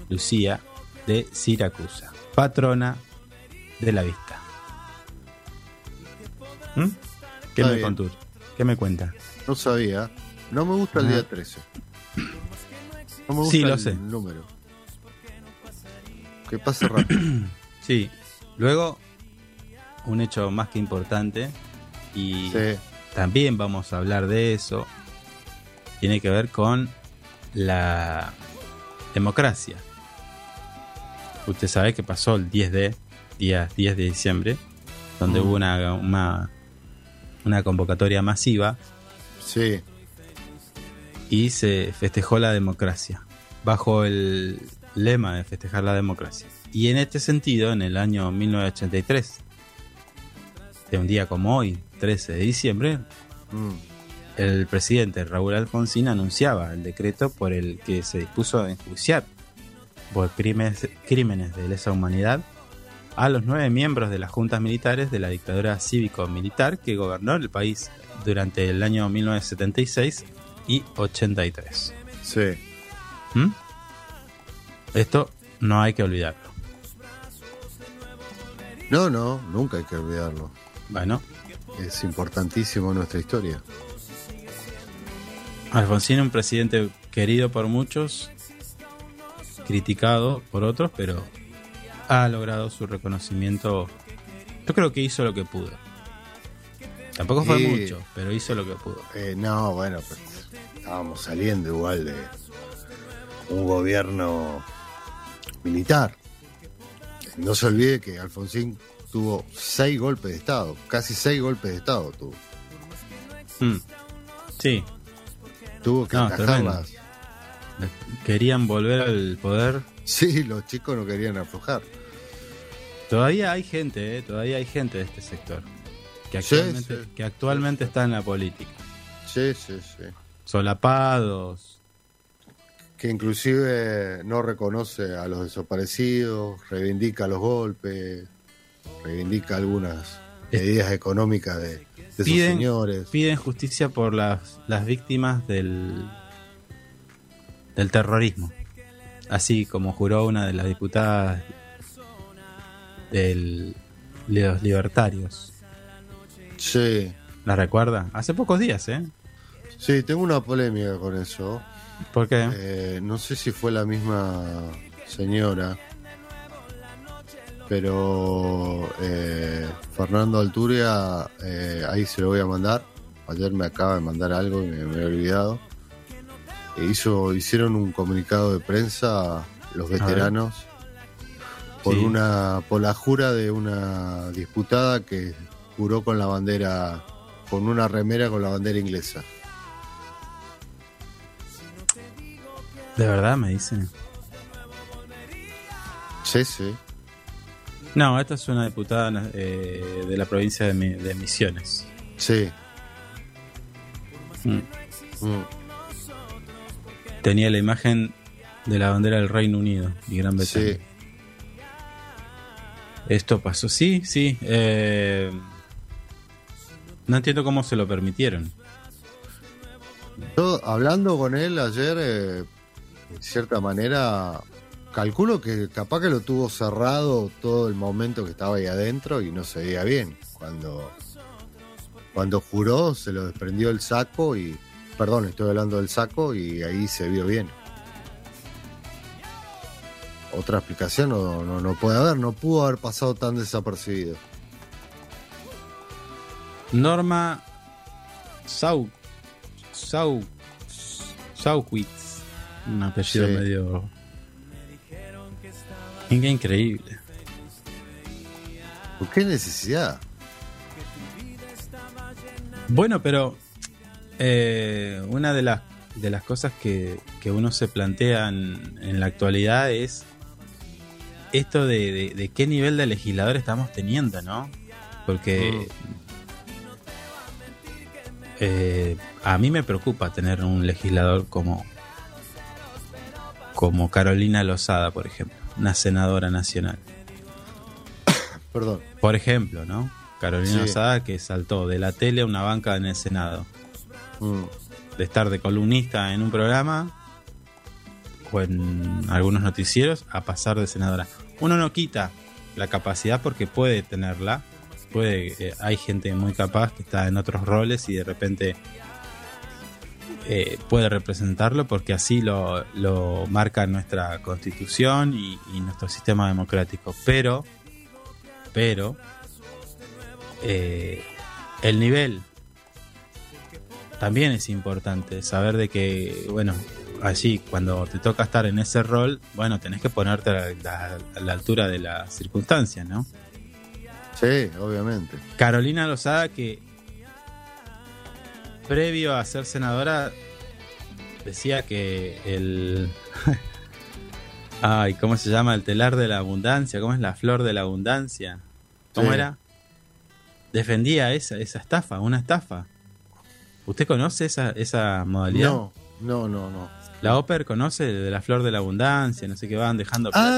Lucía de Siracusa, patrona de la vista. ¿Mm? ¿Qué Está me contó? ¿Qué me cuenta? No sabía. No me gusta el Ah. día 13. No me gusta Sí, lo el sé. número. Que pase rápido. Sí. Luego, un hecho más que importante y sí. También vamos a hablar de eso. Tiene que ver con la democracia. Usted sabe que pasó el 10 de, día 10 de diciembre, donde Mm. hubo una, una, una convocatoria masiva Sí. y se festejó la democracia, bajo el lema de festejar la democracia. Y en este sentido, en el año 1983, de un día como hoy, 13 de diciembre, Mm. el presidente Raúl Alfonsín anunciaba el decreto por el que se dispuso a enjuiciar por crímenes, crímenes de lesa humanidad a los nueve miembros de las juntas militares de la dictadura cívico-militar que gobernó el país durante el año 1976 y 83. Sí. ¿Mm? Esto no hay que olvidarlo. No, no, nunca hay que olvidarlo. Bueno, Es importantísimo en nuestra historia. Alfonsín un presidente querido por muchos, criticado por otros, pero ha logrado su reconocimiento. Yo creo que hizo lo que pudo. Tampoco fue Y- mucho, pero hizo lo que pudo. Eh, no, bueno, pues, estábamos saliendo igual de un gobierno militar. No se olvide que Alfonsín tuvo seis golpes de Estado, casi seis golpes de Estado tuvo. Mm. Sí, Tuvo que No, atajarlas. querían volver al poder. Sí, los chicos no querían aflojar. Todavía hay gente, eh, todavía hay gente de este sector que Sí, actualmente, sí. que actualmente está en la política. Sí, sí, sí. Solapados, Que inclusive no reconoce a los desaparecidos, reivindica los golpes, reivindica algunas medidas económicas de, de esos Piden- señores. piden justicia por las, las víctimas del, del terrorismo. Así como juró una de las diputadas del, de los libertarios. Sí. ¿La recuerda? Hace pocos días, ¿eh? Sí, tengo una polémica con eso. ¿Por qué? Eh, no sé si fue la misma señora, pero eh, Fernando Alturia, eh, ahí se lo voy a mandar. Ayer me acaba de mandar algo y me, me he olvidado. E hizo, hicieron un comunicado de prensa los veteranos por Sí. una por la jura de una disputada que juró con la bandera con una remera con la bandera inglesa. ¿De verdad me dicen? Sí, sí. No, esta es una diputada eh, de la provincia de, Mi- de Misiones. Sí. Mm. Mm. Tenía la imagen de la bandera del Reino Unido y Gran Bretaña. Sí. Esto pasó, sí, sí. eh, no entiendo cómo se lo permitieron. Yo, hablando con él ayer, eh, de cierta manera, calculo que capaz que lo tuvo cerrado todo el momento que estaba ahí adentro y no se veía bien. Cuando, cuando juró, se lo desprendió el saco y. Perdón, estoy hablando del saco y ahí se vio bien. Otra explicación no, no, no puede haber, no pudo haber pasado tan desapercibido. Norma Sau Sau Saukwitz. Un apellido Sí. medio. Qué increíble. ¿Por qué necesidad? Bueno, pero eh, una de las, de las cosas que, que uno se plantea en, en la actualidad es esto de, de- de qué nivel de legislador estamos teniendo, ¿no? Porque eh, a mí me preocupa tener un legislador como, como Carolina Lozada, por ejemplo, una senadora nacional. Perdón. Por ejemplo, ¿no? Carolina Sí. Lozada que saltó de la tele a una banca en el Senado. Mm. De estar de columnista en un programa o en algunos noticieros a pasar de senadora. Uno no quita la capacidad porque puede tenerla. Puede, eh, hay gente muy capaz que está en otros roles y de repente eh, puede representarlo porque así lo, lo marca nuestra constitución y, y nuestro sistema democrático. Pero, pero, eh, el nivel también es importante saber de que, bueno, allí cuando te toca estar en ese rol, bueno, tenés que ponerte a la, la- a la altura de las circunstancias, ¿no? Sí, obviamente. Carolina Lozada que previo a ser senadora decía que el ay cómo se llama el telar de la abundancia cómo es la flor de la abundancia cómo Sí. era defendía esa esa estafa una estafa. Usted conoce esa esa modalidad No, no, no, no. la Oper conoce de la flor de la abundancia no sé qué van dejando plata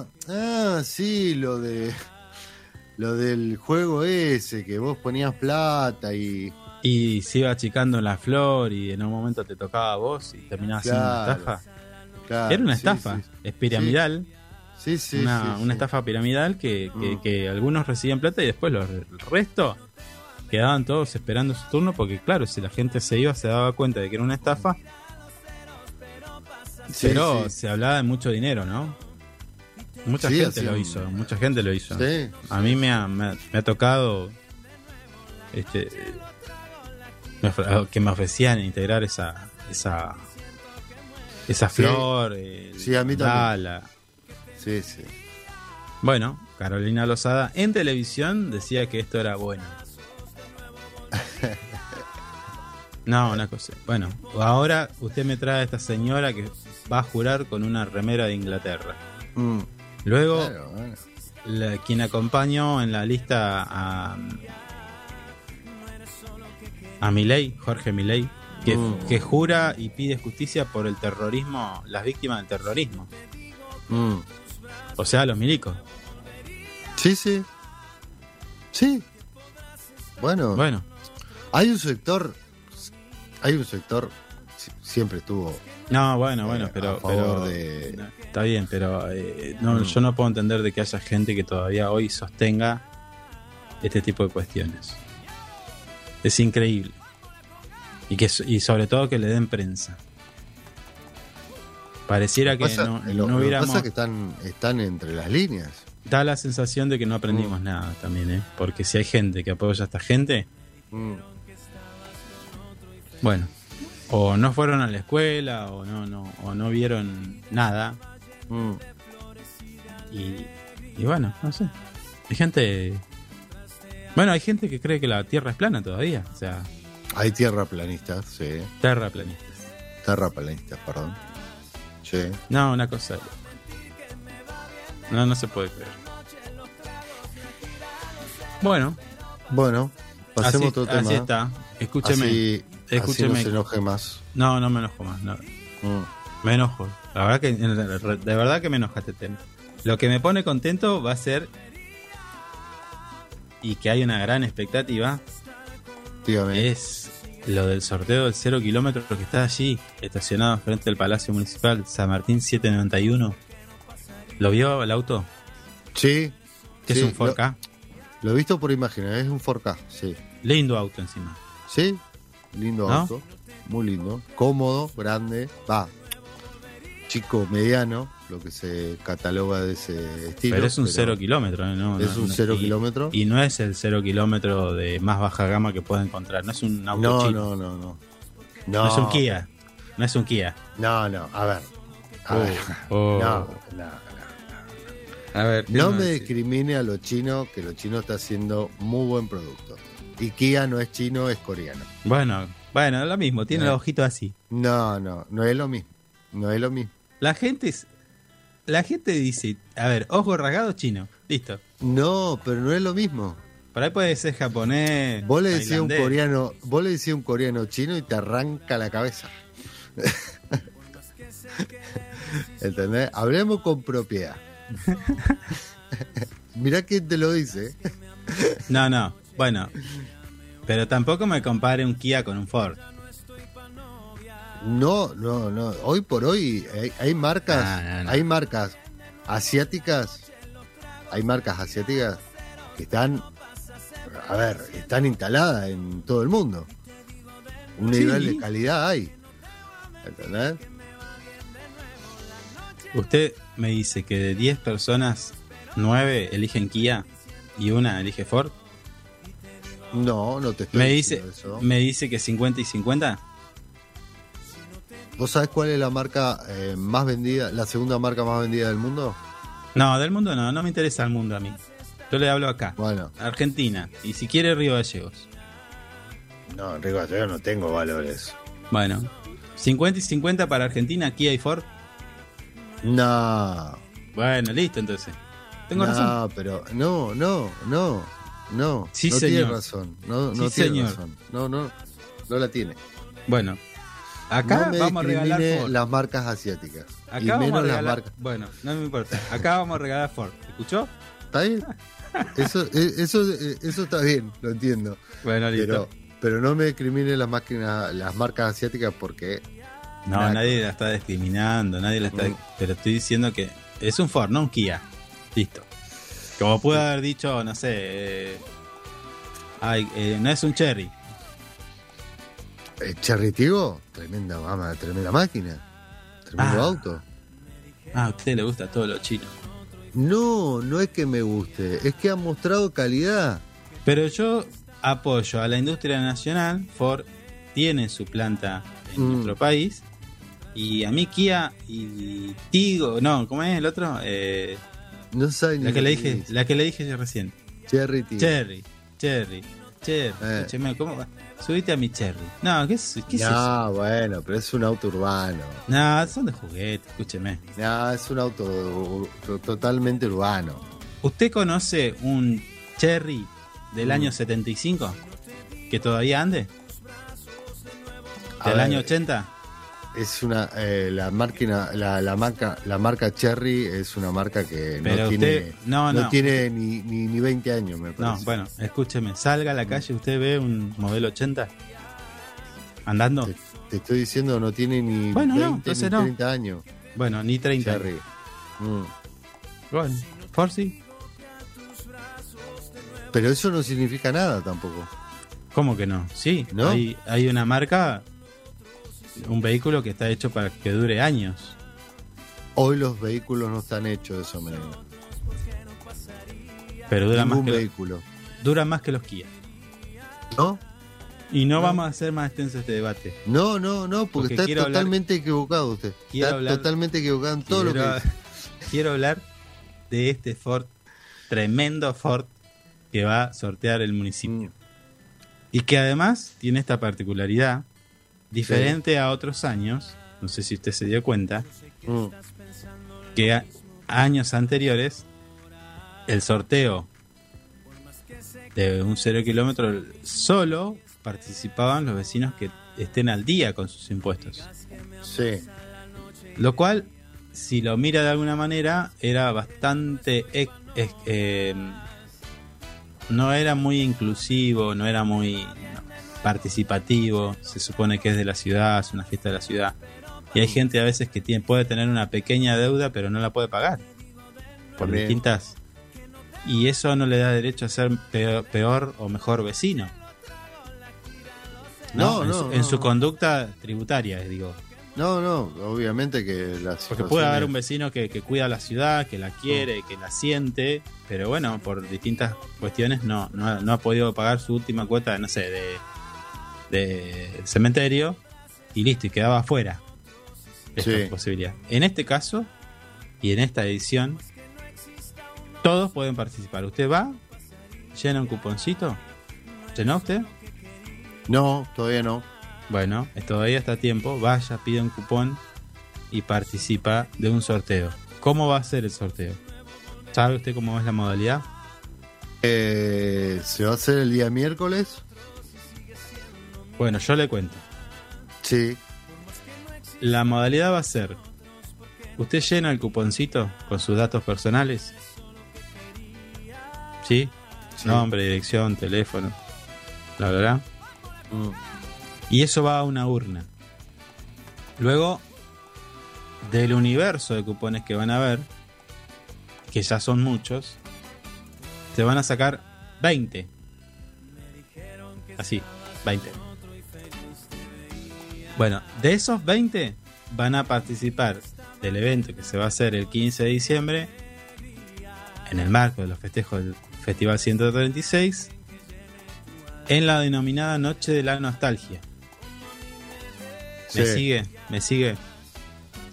Ah, ah, sí, lo de lo del juego ese que vos ponías plata y y se iba achicando la flor y en un momento te tocaba a vos y terminabas siendo una Claro. estafa claro, Era una estafa, sí. es piramidal, Sí, sí, una, una estafa piramidal que, que- Mm. que algunos recibían plata y después los, el resto quedaban todos esperando su turno porque claro, si la gente se iba se daba cuenta de que era una estafa, pero se hablaba de mucho dinero, ¿no? Mucha gente lo hizo, mucha gente lo hizo. Sí, A mí me ha, me ha- me ha tocado este que me ofrecían integrar esa esa esa Sí. flor, eh, Sí, a mí también. Dala. sí, sí. Bueno, Carolina Lozada en televisión decía que esto era bueno. No, una cosa. Bueno, ahora usted me trae a esta señora que va a jurar con una remera de Inglaterra. Mm, Luego, claro, bueno. la- quien acompañó en la lista a, a Milei, Jorge Milei, que, Mm. que jura y pide justicia por el terrorismo, las víctimas del terrorismo. Mm. O sea, los milicos. Sí, sí. Sí. Bueno, Bueno, hay un sector, hay un sector, si- siempre estuvo No, bueno, bueno, Eh, pero, a favor pero- de- no, está bien, pero eh, no, Mm. yo no puedo entender de que haya gente que todavía hoy sostenga este tipo de cuestiones. Es increíble. Y que y sobre todo que le den prensa. Pareciera que Pasa- no, lo, no lo que hubiéramos pasa es que están, están entre las líneas. da la sensación de que no Mm. aprendimos nada también, ¿eh? Porque si hay gente que apoya a esta gente, Mm. bueno, o no fueron a la escuela o no no o no vieron nada Mm. y, y bueno, no sé. Hay gente bueno, hay gente que cree que la Tierra es plana todavía, o sea, Hay tierraplanistas, sí. terraplanistas. Terraplanistas, perdón. Sí. No, una cosa. No, no se puede creer. Bueno, Bueno, pasemos así, a otro tema. así está. Escúcheme. Así, así escúcheme. no se enoje más. No, no me enojo más. No. Mm. Me enojo. La verdad que de verdad que me enoja este tema. Lo que me pone contento va a ser y que hay una gran expectativa Dígame. es lo del sorteo del cero kilómetro que está allí estacionado frente del Palacio Municipal San Martín 791. ¿Lo vio el auto? Sí. Que sí, es un 4K. Lo, lo he visto por imagen, es un 4K, sí. Lindo auto encima. Sí, lindo ¿No? auto. Muy lindo. Cómodo, grande. Va. Chico, mediano, lo que se cataloga de ese estilo. pero es un cero kilómetro, ¿eh? No, Es no, un no. cero Y- kilómetro. Y no es el cero kilómetro de más baja gama que pueda encontrar. No es un auto No, chino. no, no, no. No, es un Kia. No es un Kia. No, no, a ver. A Oh, ver. oh. No, no, A ver, ¿qué No me discrimine a los chinos, que los chinos está haciendo muy buen producto. Y Kia no es chino, es coreano. Bueno, bueno, lo mismo, tiene Eh. los ojitos así. No, no, no es lo mismo. No es lo mismo. La gente es- la gente dice, a ver, ojo rasgado chino, listo. No, pero no es lo mismo. Por ahí puede ser japonés. Vos le decís un coreano, vos le decís un coreano chino y te arranca la cabeza. ¿Entendés? Hablemos con propiedad. Mirá quién te lo dice. No, no, bueno. Pero tampoco me compare un Kia con un Ford. No, no, no. Hoy por hoy hay, hay marcas, No, no, no. hay marcas asiáticas, hay marcas asiáticas que están, a ver, están instaladas en todo el mundo. Un Sí. nivel de calidad hay. ¿Entendés? Usted me dice que de 10 personas, 9 eligen Kia y una elige Ford. No, no te estoy Me dice, eso. me dice que 50 y 50. ¿Vos sabés cuál es la marca eh, más vendida, la segunda marca más vendida del mundo? No, del mundo no, no me interesa el mundo a mí. Yo le hablo acá. Bueno, Argentina. Y si quiere Río Gallegos. no, Enrico, yo no tengo valores. Bueno. 50 y 50 para Argentina, Kia y Ford. No, Bueno, listo entonces. Tengo no, razón. pero no, no, no, no. Sí, no señor. tiene razón. No, no Sí, tiene señor. razón. No, no, no la tiene. Bueno. Acá no me vamos a regalar Ford. las marcas asiáticas. Acá y vamos a menos las regalar. marcas. Bueno, no me importa. Acá vamos a regalar Ford. ¿Escuchó? ¿Está bien? Eso, eh, eso, eh, eso está bien, lo entiendo. Bueno, listo. Pero, pero no me discrimine las máquinas, las marcas asiáticas porque no, nada. nadie la está discriminando. Nadie la está. Mm. Pero estoy diciendo que es un Ford, no un Kia. Listo. Como puede haber dicho, no sé. eh, ay, eh, no es un Cherry. El Cherry Tigo, tremenda mama, tremenda máquina, tremendo Ah. auto. Ah, a usted le gusta todo lo chino. No, no es que me guste, es que ha mostrado calidad. Pero yo apoyo a la industria nacional. Ford tiene su planta en Mm. nuestro país. Y a mí Kia y Tigo, no, ¿cómo es el otro? Eh, No sabe ni la que le dije, la que le dije recién. Cherry Tigo. Cherry, Cherry, Cherry. Eh. Escúcheme, ¿cómo va? Subite a mi Cherry. No, ¿qué es, qué es eso? No, bueno, pero es un auto urbano. No, son de juguete, escúcheme. No, es un auto to- totalmente urbano. ¿Usted conoce un Cherry del Mm. año 75? ¿Que todavía ande? ¿Del año 80? Es una eh, la máquina, la, la marca, la marca Cherry es una marca que Pero no usted- tiene, no, no. tiene ni, ni, ni 20 años, me No, parece. bueno, escúcheme, salga a la calle, usted ve un modelo 80 andando. Te estoy diciendo, no tiene ni Bueno, no, 20 entonces ni no. 30 años. Bueno, ni 30. Cherry. Mm. Bueno, Forzi, Pero eso no significa nada tampoco. ¿cómo que no? Sí, ¿No? Hay, hay una marca, un vehículo que está hecho para que dure años. Hoy los vehículos no están hechos de esa manera. Pero dura más, que los, vehículo. dura más que los Kia. ¿No? Y no, vamos a hacer más extenso este debate. No, no, no, porque, Porque está quiero hablar- totalmente equivocado usted. Quiero Está hablar- totalmente equivocado en todo lo que quiero, dice. quiero hablar de este Ford, tremendo Ford que va a sortear el municipio. Mm. Y que además tiene esta particularidad, diferente a otros años, no sé si usted se dio cuenta, Mm. que a- años anteriores el sorteo de un cero kilómetro solo participaban los vecinos que estén al día con sus impuestos. Sí. Lo cual, si lo mira de alguna manera, era bastante... ex- ex- eh, no era muy inclusivo, no era muy participativo. Se supone que es de la ciudad, es una fiesta de la ciudad. Y hay gente a veces que tiene, puede tener una pequeña deuda, pero no la puede pagar. Por También. distintas... Y eso no le da derecho a ser peor, peor o mejor vecino. No, en, no, su, en su conducta tributaria, digo. No, no, obviamente que las Porque puede haber un vecino que, que cuida la ciudad, que la quiere, que la siente, pero bueno, por distintas cuestiones no, no, no ha podido pagar su última cuota, no sé, de, de del cementerio y listo, y quedaba afuera esta Sí. posibilidad. En este caso, y en esta edición, todos pueden participar. Usted va, llena un cuponcito, ¿llenó usted? No, todavía no. Bueno, todavía está a tiempo. Vaya, pide un cupón y participa de un sorteo. ¿Cómo va a ser el sorteo? ¿Sabe usted cómo es la modalidad? Eh, ¿Se va a hacer el día miércoles? Bueno, yo le cuento. Sí. La modalidad va a ser: usted llena el cuponcito con sus datos personales. ¿Sí? Sí. Nombre, dirección, teléfono, bla, bla. Mm. Y eso va a una urna. Luego, del universo de cupones que van a ver, que ya son muchos, se van a sacar 20. Así, 20. Bueno, de esos 20 van a participar del evento que se va a hacer el 15 de diciembre en el marco de los festejos del Festival 136 en la denominada Noche de la Nostalgia. ¿Me Sí. sigue? ¿Me sigue?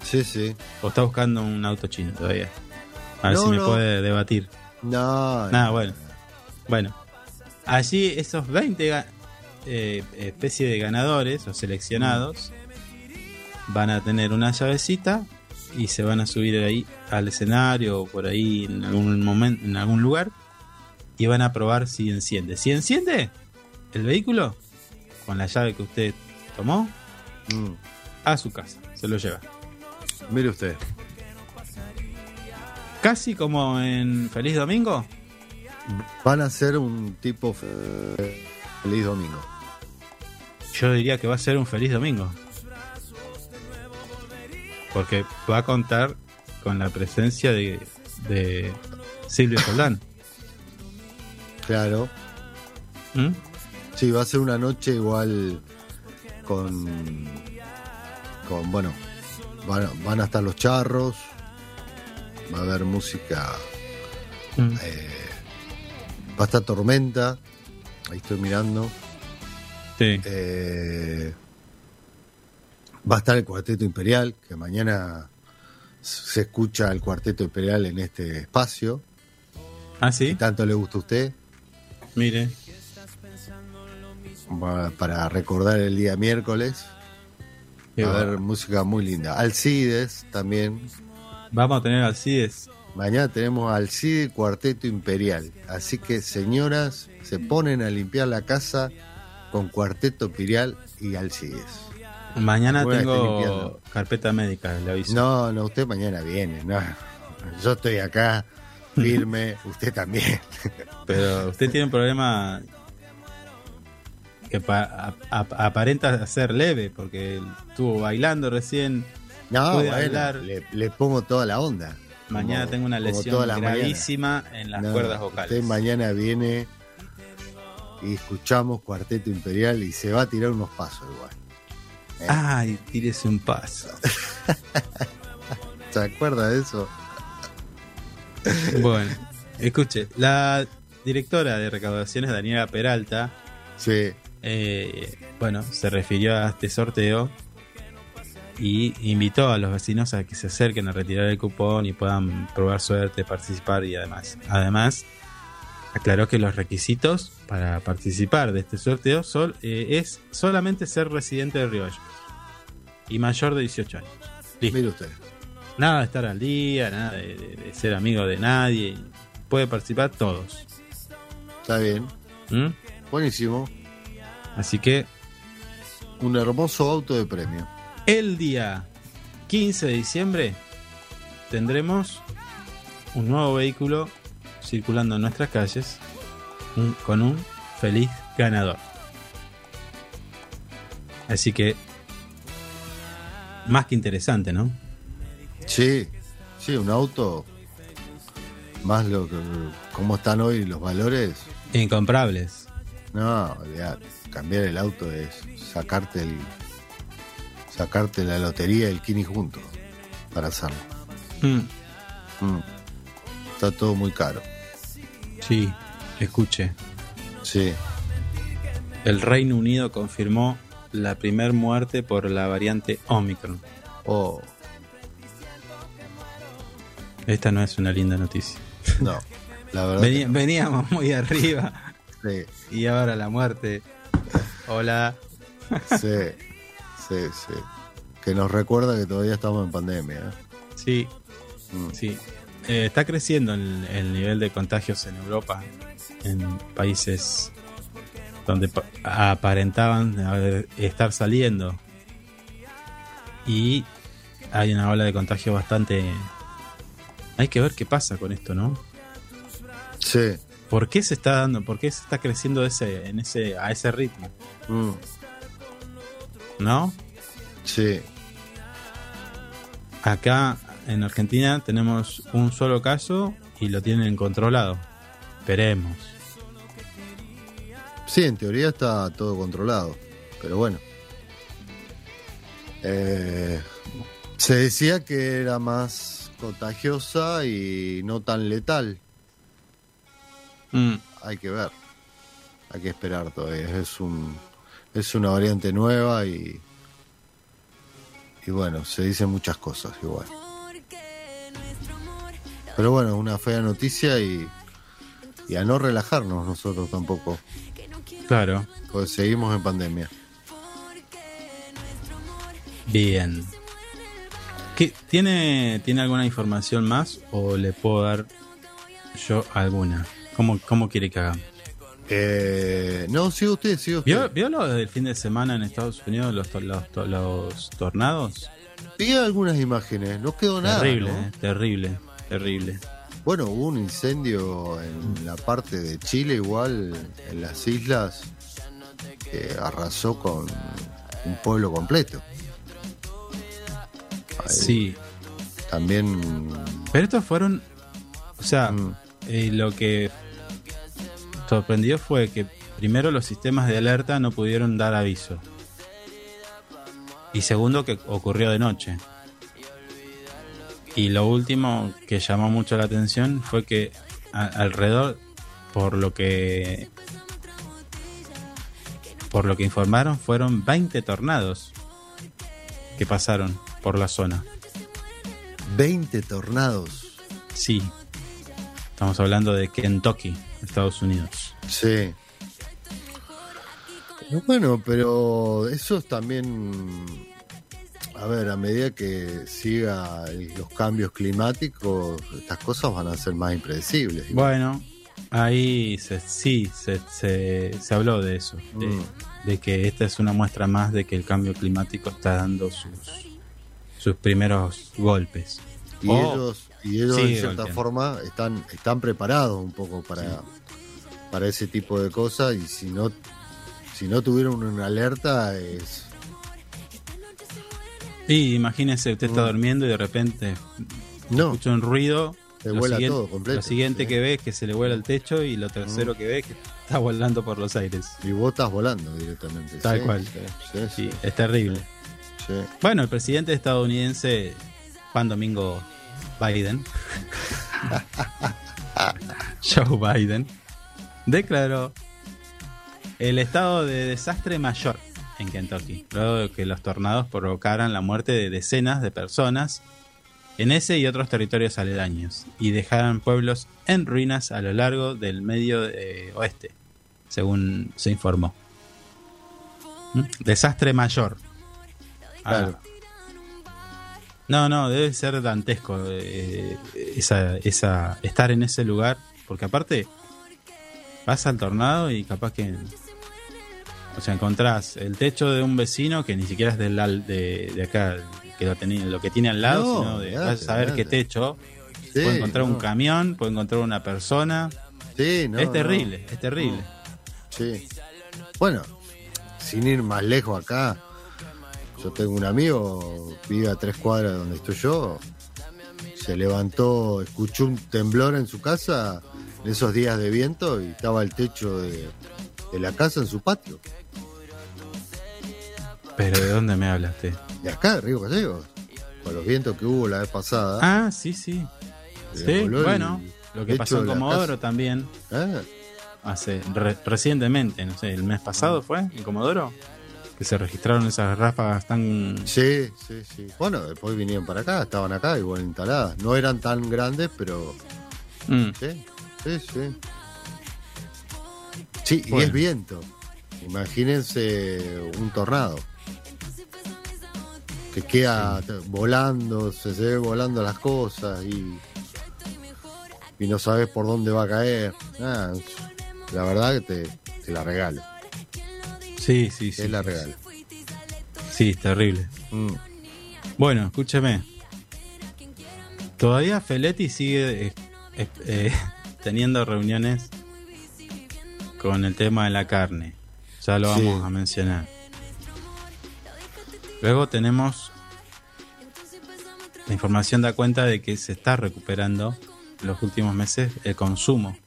Sí, sí. ¿O está buscando un auto chino todavía? A ver No, si me no. puede debatir. No. Nada, no. bueno. Bueno, allí esos 20 ga- eh, especie de ganadores o seleccionados van a tener una llavecita y se van a subir ahí al escenario o por ahí en algún momento, en algún lugar y van a probar si enciende. Si enciende el vehículo con la llave que usted tomó Mm. a su casa, se lo lleva. Mire usted. Casi como en Feliz Domingo, Van a ser un tipo fe- feliz domingo. Yo diría que va a ser un feliz domingo. Porque va a contar con la presencia de, de Silvio Soldán. Claro. ¿Mm? Sí, va a ser una noche igual con. con bueno. Van, van a estar los charros. Va a haber música. Mm. eh, va a estar tormenta. Ahí estoy mirando. Sí. Eh, va a estar el Cuarteto Imperial, que mañana se escucha el Cuarteto Imperial en este espacio. Ah, Si sí. tanto le gusta a usted, Mire. para recordar el día miércoles. qué a bárbaro. música muy linda. Alcides también. Vamos a tener Alcides. Mañana tenemos Alcide Cuarteto Imperial. Así que, señoras, se ponen a limpiar la casa con Cuarteto Imperial y Alcides. Mañana estoy tengo carpeta médica, le aviso. No, no, usted mañana viene. No. Yo estoy acá firme, usted también. Pero usted tiene un problema que pa- aparenta ser leve, porque estuvo bailando recién. No, puede bueno, hablar. le, le pongo toda la onda. Mañana Como- tengo una lesión gravísima en las No, cuerdas vocales. Usted mañana viene y escuchamos Cuarteto Imperial y se va a tirar unos pasos igual. Eh, Ay, tírese un paso. ¿Se acuerda de eso? Bueno, escuche, la directora de recaudaciones, Daniela Peralta, Sí. eh, bueno, se refirió a este sorteo y invitó a los vecinos a que se acerquen a retirar el cupón y puedan probar suerte, participar y además, además aclaró que los requisitos para participar de este sorteo son, eh, es solamente ser residente de Río Gallegos y mayor de 18 años. Listo. Mire usted. Nada de estar al día, nada de, de- de ser amigo de nadie. Puede participar todos. Está bien. ¿Mm? Buenísimo. Así que Un hermoso auto de premio. el día 15 de diciembre tendremos un nuevo vehículo circulando en nuestras calles un- con un feliz ganador. Así que más que interesante, ¿no? Sí, sí, un auto. Más lo que. ¿Cómo están hoy los valores? Incomprables. No. Cambiar el auto es sacarte el. Sacarte la lotería y el kini juntos para hacerlo. Mm, Mm. Está todo muy caro. Sí, escuche. Sí. El Reino Unido confirmó la primer muerte por la variante Omicron. Oh, Esta no es una linda noticia. no. La verdad. Vení- veníamos muy arriba que y ahora la muerte. Hola. sí. Sí, sí, sí. Que nos recuerda que todavía estamos en pandemia. ¿eh? Sí, Mm. sí. Eh, está creciendo el, el nivel de contagios en Europa, en países donde pa- aparentaban haber- estar saliendo. Y hay una ola de contagio bastante... Hay que ver qué pasa con esto, ¿no? Sí. ¿Por qué se está dando? ¿Por qué se está creciendo ese, en ese, a ese ritmo? Mm. ¿No? Sí. Acá en Argentina tenemos un solo caso y lo tienen controlado. Esperemos. Sí, en teoría está todo controlado, pero bueno. Eh, se decía que era más contagiosa y no tan letal. Mm, Hay que ver. Hay que esperar todavía. Es un es una variante nueva y y bueno, se dicen muchas cosas igual. Pero bueno, una fea noticia y y a no relajarnos nosotros tampoco, claro. porque seguimos en pandemia. Bien. ¿Qué, tiene, ¿Tiene alguna información más o le puedo dar yo alguna? ¿Cómo, cómo quiere que hagamos? Eh, no, sigue usted, sigue usted. ¿Vio, ¿Vio lo del fin de semana en Estados Unidos, los, los, to- los tornados? Vi algunas imágenes, no quedó nada. terrible, ¿no? eh, terrible, terrible. Bueno, hubo un incendio en la parte de Chile, igual en las islas, que arrasó con un pueblo completo. Ahí Sí, También. pero estos fueron, o sea, mm, eh, lo que sorprendió fue que primero los sistemas de alerta no pudieron dar aviso. Y segundo que ocurrió de noche. Y lo último que llamó mucho la atención fue que a- alrededor, por lo que por lo que informaron, fueron 20 tornados que pasaron por la zona. 20 tornados. Sí. Estamos hablando de Kentucky, Estados Unidos. Sí. Bueno, pero eso es también. A ver, a medida que siga el- los cambios climáticos, estas cosas van a ser más impredecibles. Bueno, ahí se, sí, se, se, se habló de eso, de, Mm. de que esta es una muestra más de que el cambio climático está dando sus, sus primeros golpes. Y Oh, ellos, y ellos en cierta golpeando. forma están, están preparados un poco para, para ese tipo de cosas y si no si no tuvieron una alerta, es. Y imagínese, usted está durmiendo y de repente No, escucha un ruido. Se vuela siguiente, todo completo, Lo siguiente sí. que ve es que se le vuela el techo y lo tercero Mm. que ve es que está volando por los aires. y vos estás volando directamente. Tal sí, cual. Sí, sí, Sí, sí, es terrible. sí. Bueno, el presidente estadounidense Juan Domingo Biden, Joe Biden, declaró el estado de desastre mayor en Kentucky, luego de que los tornados provocaran la muerte de decenas de personas en ese y otros territorios aledaños y dejaran pueblos en ruinas a lo largo del medio eh, oeste, según se informó. ¿Mm? Desastre mayor. Claro. no, no, debe ser dantesco eh, esa, esa, estar en ese lugar, porque aparte pasa el tornado y capaz que, o sea, encontrás el techo de un vecino que ni siquiera es del al- de, de acá, que lo, tenía, lo que tiene al lado, No, sino de olvidate, vas a saber qué techo. Sí, puede encontrar un camión, puede encontrar una persona. Sí, no, es terrible, es terrible. Sí. Bueno, sin ir más lejos acá, yo tengo un amigo, vive a tres cuadras de donde estoy yo, se levantó, escuchó un temblor en su casa en esos días de viento y estaba el techo de, de la casa en su patio. Pero ¿de dónde me hablaste? De acá, de Río Gallegos, con los vientos que hubo la vez pasada. Ah, sí, sí. Sí, el bueno, lo que pasó en Comodoro también. Ah, hace re- recientemente, no sé, el mes pasado fue en Comodoro, que se registraron esas ráfagas tan... sí, sí, sí. Bueno, después vinieron para acá, estaban acá igual instaladas. No eran tan grandes, pero Mm, Sí, sí, sí. Sí, y es viento. Imagínense un tornado. Que queda volando, se, se ve volando las cosas y, y no sabes por dónde va a caer. Ah, la verdad que te, te la regalo. sí, sí, sí. Te la regalo. Sí, es terrible. Mm. Bueno, escúcheme. Todavía Feletti sigue eh, eh, eh, teniendo reuniones con el tema de la carne. Ya lo Sí. vamos a mencionar. Luego tenemos la información da cuenta de que se está recuperando en los últimos meses el consumo.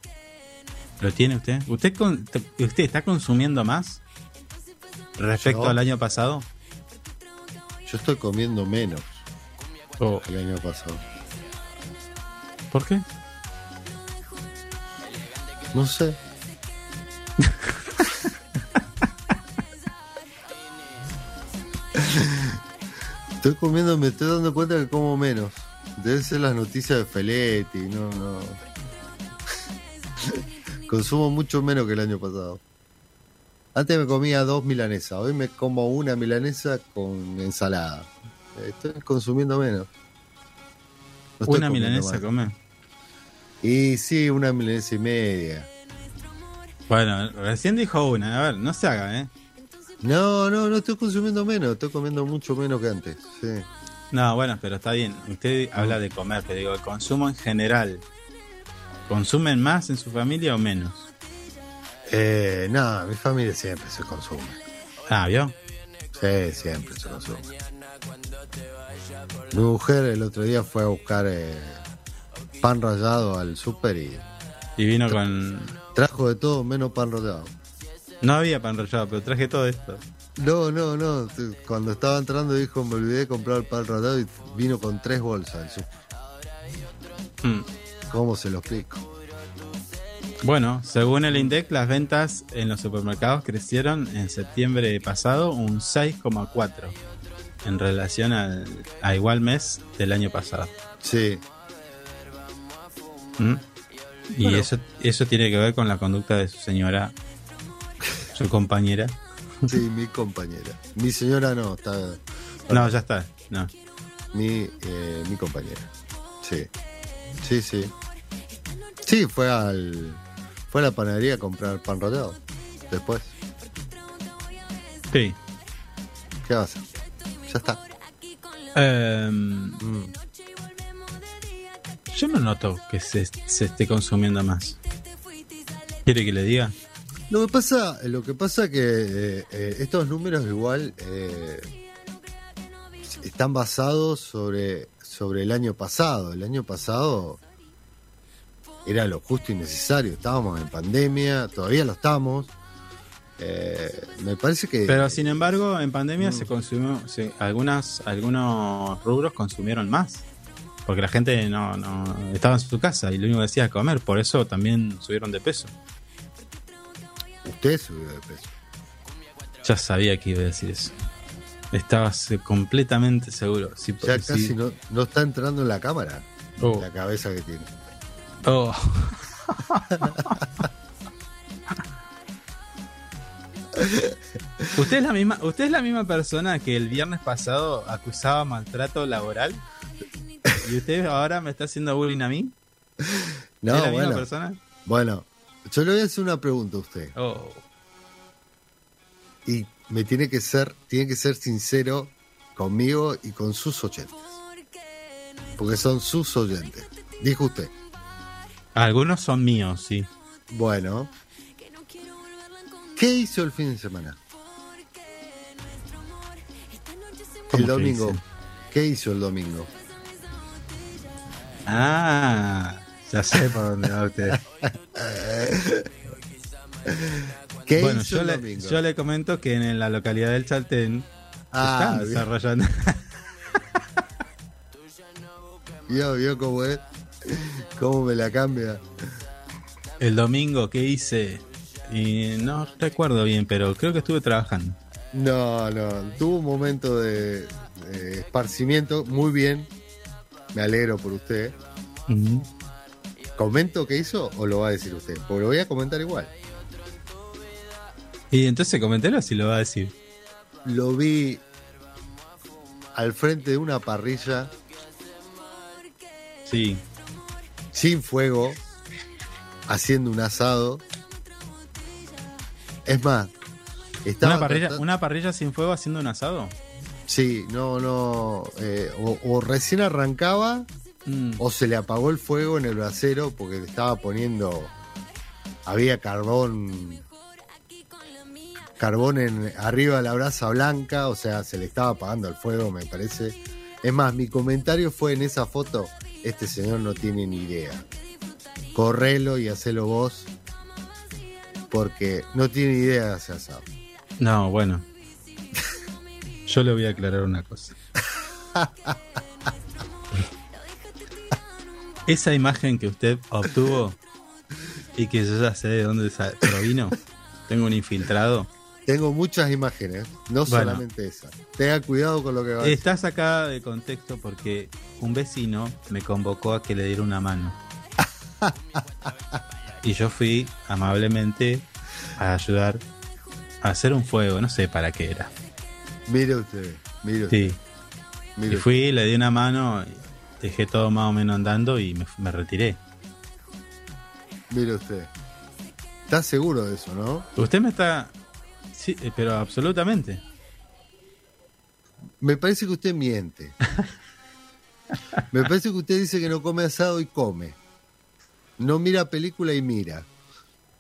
¿Lo tiene usted? ¿Usted, con- usted está consumiendo más respecto Yo. al año pasado? Yo estoy comiendo menos ¿O que el año pasado. ¿Por qué? No sé. Estoy comiendo, me estoy dando cuenta que como menos. Deben ser las noticias de Feletti, no, no. Consumo mucho menos que el año pasado. Antes me comía dos milanesas, hoy me como una milanesa con ensalada. Estoy consumiendo menos. No estoy Una milanesa come. Y sí, una milanesa y media. Bueno, recién dijo una. A ver, no se haga, ¿eh? No, no, no estoy consumiendo menos, estoy comiendo mucho menos que antes. Sí. No, bueno, pero está bien. Usted habla de comer, pero digo, el consumo en general. ¿Consumen más en su familia o menos? Eh, no, mi familia siempre se consume. Ah, ¿vio? Sí, siempre se consume. Mi mujer el otro día fue a buscar eh, pan rallado al súper y Y vino con. trajo de todo menos pan rallado. No había pan rallado, pero traje todo esto. No, no, no. Cuando estaba entrando dijo, me olvidé de comprar el pan rallado y vino con tres bolsas al súper. Mm. ¿Cómo se lo explico? Bueno, según el INDEC, las ventas en los supermercados crecieron en septiembre pasado un 6,4 en relación al, a igual mes del año pasado. Sí, ¿Mm? Y Bueno. eso, eso tiene que ver con la conducta de su señora, su compañera. sí, mi compañera. Mi señora no, está... No, ya está. No. mi, eh, mi compañera. Sí. Sí, sí. Sí, fue al fue a la panadería a comprar pan rallado. Después, Sí. ¿qué va a hacer? Ya está. Em, Mm. yo no noto que se, se esté consumiendo más. ¿Quiere que le diga? Lo que pasa, lo que pasa que eh, eh, estos números igual eh, están basados sobre, sobre el año pasado. El año pasado era lo justo y necesario. Estábamos en pandemia, todavía lo estamos. Eh, me parece que. Pero sin embargo, en pandemia Mm. se consumió, se- algunas, algunos rubros consumieron más. Porque la gente no, no estaba en su casa y lo único que hacía era comer. Por eso también subieron de peso. Usted subió de peso. Ya sabía que iba a decir eso. Estabas completamente seguro. Ya si- casi no, no está entrando en la cámara Oh. la cabeza que tiene. Oh. ¿Usted es la misma, usted es la misma persona que el viernes pasado acusaba maltrato laboral? ¿Y usted ahora me está haciendo bullying a mí? No, ¿Es la misma persona? bueno, yo le voy a hacer una pregunta a usted. Oh. Y me tiene que ser, tiene que ser sincero conmigo y con sus oyentes. Porque son sus oyentes. Dijo usted. Algunos son míos, sí. Bueno. ¿Qué hizo el fin de semana? ¿Cómo El domingo. ¿Qué hizo el domingo? Ah, ya sé por dónde va usted. ¿Qué bueno, hizo yo el le, domingo? yo le comento que en la localidad del Chaltén Ah, están desarrollando. ¿Vio, vio cómo es? ¿Cómo me la cambia? El domingo, ¿qué hice? Y no recuerdo bien, pero creo que estuve trabajando. No, no. Tuvo un momento de, de esparcimiento. Muy bien. Me alegro por usted. ¿Comento qué hizo o lo va a decir usted? Porque lo voy a comentar igual. Y entonces coméntelo si lo va a decir. Lo vi al frente de una parrilla Sí. sin fuego, haciendo un asado. Es más, estaba Una parrilla, tratando- una parrilla sin fuego haciendo un asado. Sí, no, no. eh, o, o recién arrancaba Mm. o se le apagó el fuego en el brasero porque le estaba poniendo. Había carbón. Carbón en, arriba de la brasa blanca, o sea, se le estaba apagando el fuego, me parece. Es más, mi comentario fue en esa foto: este señor no tiene ni idea. Correlo y hacelo vos, porque no tiene idea de hacer asado. No, bueno. Yo le voy a aclarar una cosa. Esa imagen que usted obtuvo y que yo ya sé de dónde provino, tengo un infiltrado, Tengo muchas imágenes, no Bueno. solamente esa. Tenga cuidado con lo que va a decir. está sacada de contexto porque un vecino me convocó a que le diera una mano. Y yo fui amablemente a ayudar a hacer un fuego, no sé para qué era. Mire usted, mire usted. Sí. mire Y fui, le di una mano, dejé todo más o menos andando y me, me retiré. Mire usted. ¿Está seguro de eso, no? Usted me está... Sí, eh, pero absolutamente. Me parece que usted miente. Me parece que usted dice que no come asado y come. No mira película y mira.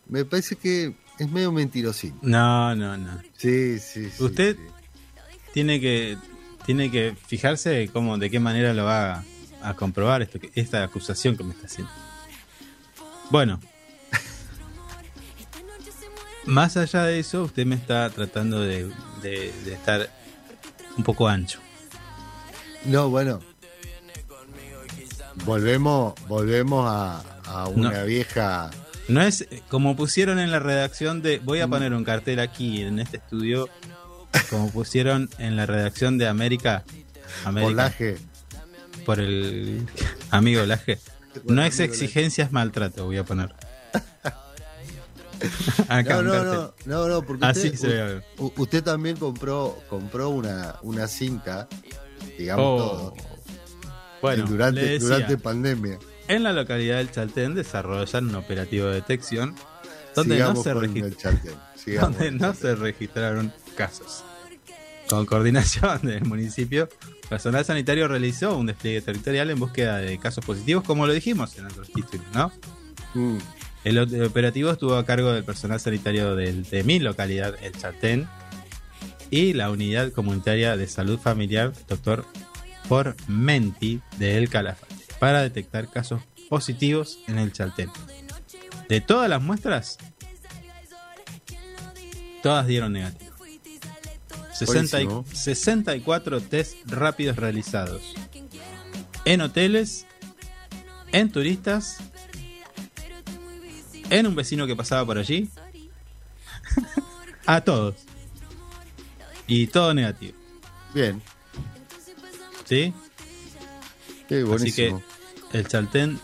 Me parece que es medio mentirosín. No, no, no. Sí, sí, sí. Usted sí. tiene que tiene que fijarse cómo, de qué manera lo va a, comprobar esto, esta acusación que me está haciendo. Bueno. Más allá de eso, usted me está tratando de, de- de estar un poco ancho. No, bueno. Volvemos, volvemos a, a una No. vieja. No es como pusieron en la redacción de. Voy a poner un cartel aquí en este estudio. Como pusieron en la redacción de América. América Olaje. Por el amigo Laje. No es exigencia, es maltrato, voy a poner. No, no, no, no, no, porque Así usted, se ve. u- usted también compró, compró una, una cinta, digamos Oh. todo, Bueno, durante, decía, durante pandemia. en la localidad del Chaltén desarrollan un operativo de detección donde no sigamos donde se registraron casos. Con coordinación del municipio, personal sanitario realizó un despliegue territorial en búsqueda de casos positivos, como lo dijimos en otros títulos, ¿no? Mm, El, operativo estuvo a cargo del personal sanitario del- de mi localidad, el Chaltén, y la unidad comunitaria de salud familiar, doctor Formenti, de El Calafate, para detectar casos positivos en el Chaltén. De todas las muestras, todas dieron negativo. 60 y- Buenísimo. 64 test rápidos realizados en hoteles, en turistas, en un vecino que pasaba por allí, a todos. Y todo negativo, Bien. ¿sí? Sí, Así que el Chaltén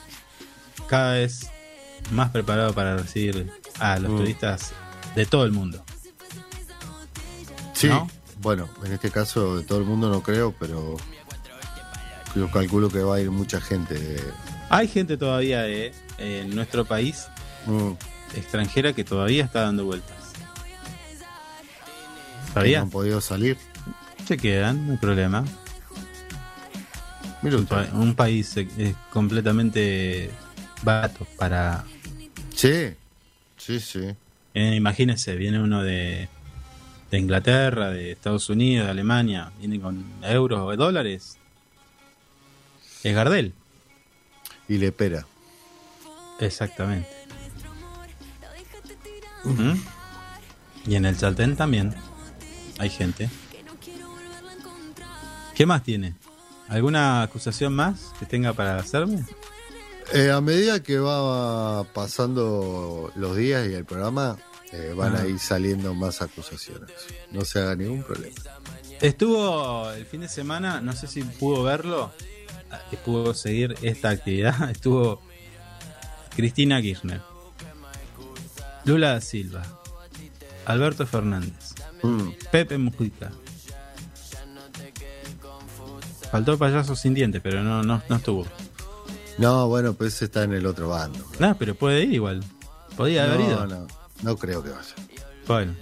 cada vez más preparado para recibir a los Mm. turistas de todo el mundo. Sí, ¿no? Bueno, en este caso de todo el mundo no creo, pero yo calculo que va a ir mucha gente. de- Hay gente todavía de, en nuestro país Mm, extranjera que todavía está dando vueltas. que no han podido salir. Se quedan, no hay problema. Mira Un, pa- un país eh, eh, completamente barato para... Sí, sí, sí. eh, imagínese, viene uno de, de Inglaterra, de Estados Unidos, de Alemania, viene con euros o dólares. Es Gardel. Y le pera. Exactamente. Y en el Chaltén también hay gente. ¿Qué más tiene? ¿Alguna acusación más que tenga para hacerme? Eh, a medida que va pasando los días y el programa, eh, van Ah. a ir saliendo más acusaciones. No se haga ningún problema. Estuvo el fin de semana, no sé si pudo verlo, eh, pudo seguir esta actividad. Estuvo Cristina Kirchner, Lula da Silva, Alberto Fernández, Mm, Pepe Mujica. Faltó payaso sin dientes, pero no, no, no estuvo. No, bueno, pues está en el otro bando. No, pero puede ir igual. Podía haber ido. No, no, creo que vaya. Bueno,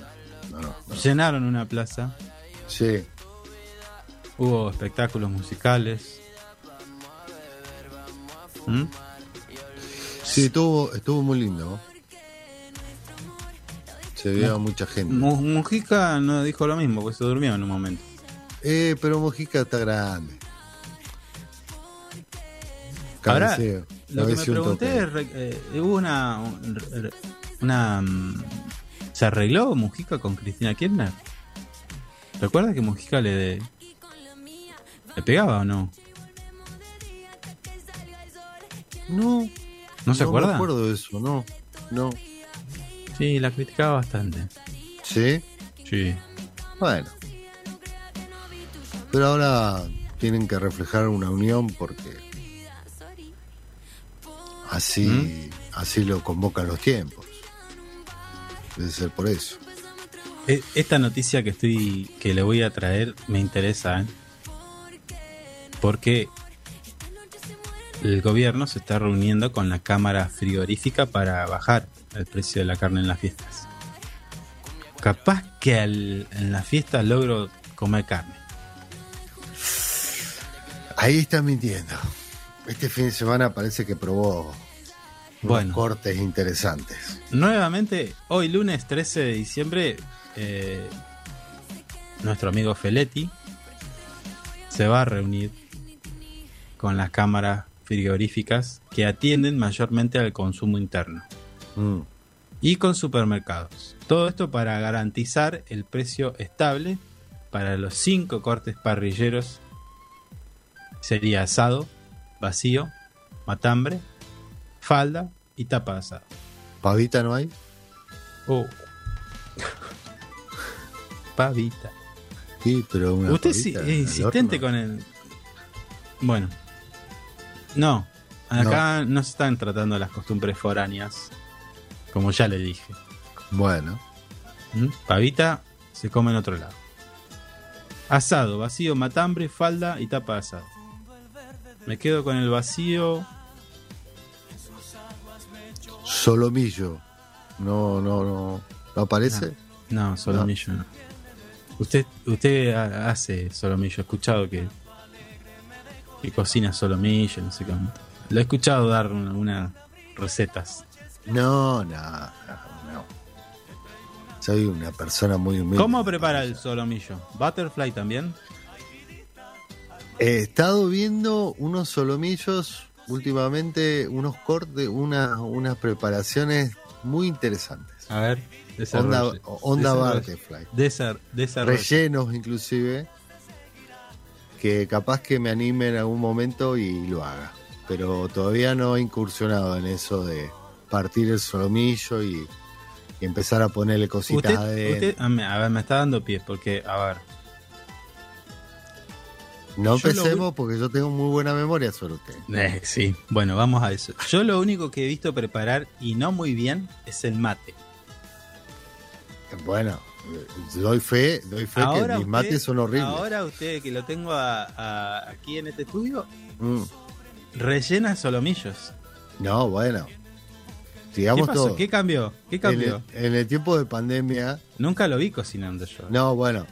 No, no, llenaron una plaza, Sí, hubo espectáculos musicales. ¿Mm? sí, estuvo, estuvo muy lindo. Se vio mucha gente. Mu- Mujica no dijo lo mismo, porque se durmió en un momento. Eh, pero Mojica está grande. Ahora, Cabeceo, lo que me pregunté es, eh, hubo una, un- una mm, ¿se arregló Mujica con Cristina Kirchner? ¿Recuerda que Mujica le le pegaba o no? No, ¿No se no acuerda? me acuerdo de eso, no. No. Sí, la criticaba bastante. ¿Sí? Sí. Bueno. Pero ahora tienen que reflejar una unión porque así, ¿Mm? así lo convocan los tiempos. Debe ser por eso. E- Esta noticia que estoy que le voy a traer me interesa, ¿eh? porque el gobierno se está reuniendo con la cámara frigorífica para bajar el precio de la carne en las fiestas. Capaz que al- en las fiestas logro comer carne. Ahí está mintiendo. Este fin de semana parece que probó unos Bueno. cortes interesantes. Nuevamente, hoy lunes 13 de diciembre, eh, nuestro amigo Feletti se va a reunir con las cámaras frigoríficas que atienden mayormente al consumo interno Mm. y con supermercados. Todo esto para garantizar el precio estable para los cinco cortes parrilleros. Sería asado, vacío, matambre, falda y tapa de asado. ¿Pavita no hay? Oh. Pavita. Sí, pero una Usted pavita es insistente con el. Bueno. No. Acá no. se están tratando las costumbres foráneas. Como ya le dije. Bueno, ¿Mm? Pavita se come en otro lado. Asado, vacío, matambre, falda y tapa de asado. Me quedo con el vacío. Solomillo. No, no, no. ¿No aparece? No, solomillo no. Usted, usted ha- hace solomillo. He escuchado que, que cocina solomillo, no sé cómo. Lo he escuchado dar una- unas recetas. No, no, no, no. Soy una persona muy humilde. ¿Cómo prepara el solomillo? ¿Butterfly también? He estado viendo unos solomillos últimamente, unos cortes, una, unas preparaciones muy interesantes. A ver, Onda, desarrolle. onda Desarrolle. Desarrolle. Rellenos inclusive. Que capaz que me anime en algún momento y lo haga. Pero todavía no he incursionado en eso de partir el solomillo y, y empezar a ponerle cositas Usted, a, ver, me está dando pies porque, a ver, No yo lo empecemos porque yo tengo muy buena memoria sobre usted. eh, sí, bueno, vamos a eso. Yo lo único que he visto preparar y no muy bien es el mate. Bueno, doy fe, doy fe que mis usted- mates son horribles. Ahora usted que lo tengo a- a- aquí en este estudio, Mm. rellena solomillos. No, bueno. ¿Qué Digamos pasó? todo. ¿Qué cambió? ¿Qué En el, en el tiempo de pandemia, Nunca lo vi cocinando yo. no, bueno.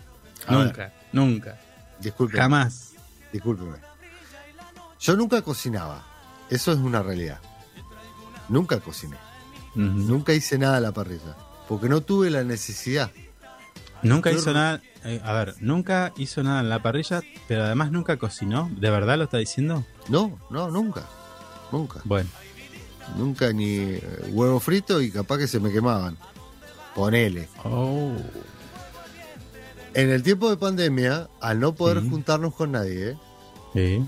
ver, nunca, nunca. Discúlpeme. Jamás. Discúlpeme. Yo nunca cocinaba. Eso es una realidad. Nunca cociné. Nunca hice nada a la parrilla. Porque no tuve la necesidad. Nunca hizo nada. eh, a ver, nunca hizo nada en la parrilla, pero además nunca cocinó. ¿De verdad lo está diciendo? No, no, nunca. Nunca. Bueno, Nunca ni eh, huevo frito y capaz que se me quemaban. Ponele. Oh. En el tiempo de pandemia, al no poder Sí. juntarnos con nadie, sí.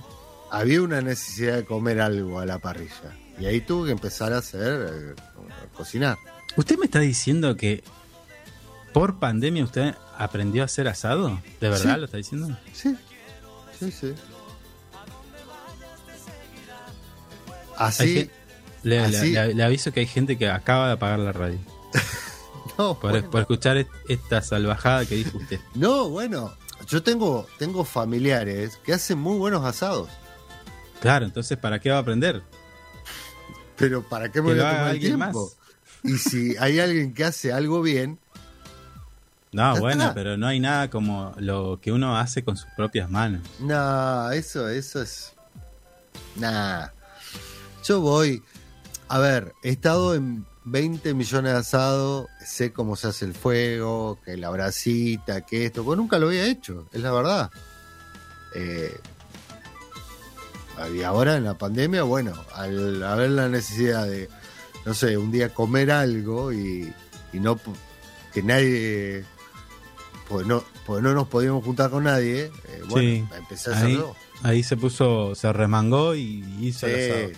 había una necesidad de comer algo a la parrilla. Y ahí tuve que empezar a hacer, eh, a cocinar. ¿Usted me está diciendo que por pandemia usted aprendió a hacer asado? ¿De verdad Sí. lo está diciendo? Sí, sí, sí. Así, gen- le, le- así- le- le aviso que hay gente que acaba de apagar la radio no, por, bueno, por escuchar est- esta salvajada que dijo usted. no, bueno, yo tengo, tengo familiares que hacen muy buenos asados, Claro, entonces ¿para qué va a aprender? pero ¿para qué me Que voy a tomar alguien tiempo? más. Y si hay alguien que hace algo bien, No, bueno, está. pero no hay nada como lo que uno hace con sus propias manos. no, eso, eso es, nada. Yo voy, a ver, he estado en 20 millones de asados, sé cómo se hace el fuego, que la brasita, que esto, pues nunca lo había hecho, es la verdad. Eh, y ahora en la pandemia, bueno, al haber la necesidad de, no sé, un día comer algo y, y no que nadie, pues no, pues no nos podíamos juntar con nadie, eh, bueno, Sí, empecé a ahí, hacerlo. ahí se puso, se remangó y hizo el asado. Sí.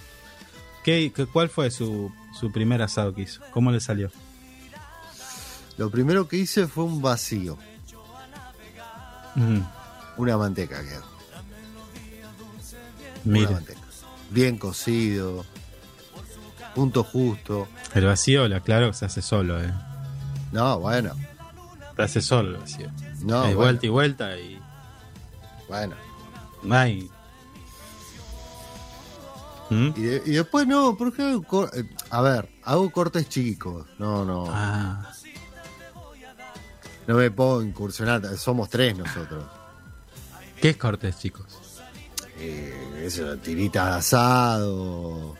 ¿Qué, qué- ¿Cuál fue su, su primer asado que hizo? ¿Cómo le salió? Lo primero que hice fue un vacío, Mm, una manteca quedó. mire, Una manteca. Bien cocido, punto justo. el vacío, le aclaro que se hace solo, ¿eh? No, bueno, Se hace solo el vacío. no, Hay bueno, vuelta y vuelta y. bueno. Ay. ¿Mm? Y, de- y después no, porque hago eh, a ver, hago cortes chicos. No, no, Ah, no me puedo incursionar. Somos tres nosotros. ¿Qué es cortes, chicos? Eh, eso, tiritas de asado,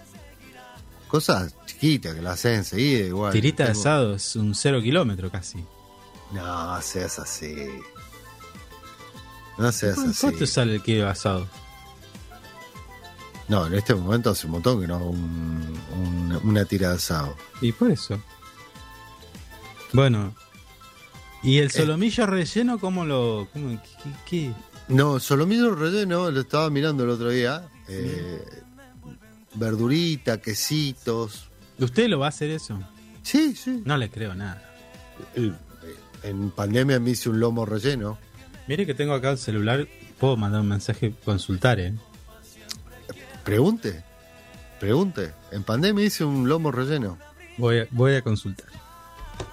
cosas chiquitas que las hacen enseguida igual. Tirita de asado es un cero kilómetro casi. No, seas así. No seas ¿Cuánto, así. cuánto sale el kilo de asado? No, en este momento hace un montón que no hago un- un- una tira de asado. Y por eso. Bueno. ¿Y Eh. el solomillo relleno cómo lo.? Cómo, qué, qué- No, solomillo relleno, lo estaba mirando el otro día. eh, verdurita, quesitos. ¿Usted lo va a hacer eso? Sí, sí. No le creo nada. El- en pandemia me hice un lomo relleno. Mire que tengo acá el celular. Puedo mandar un mensaje, consultar, ¿eh? Pregunte, pregunte. En pandemia hice un lomo relleno. Voy a, voy a consultar.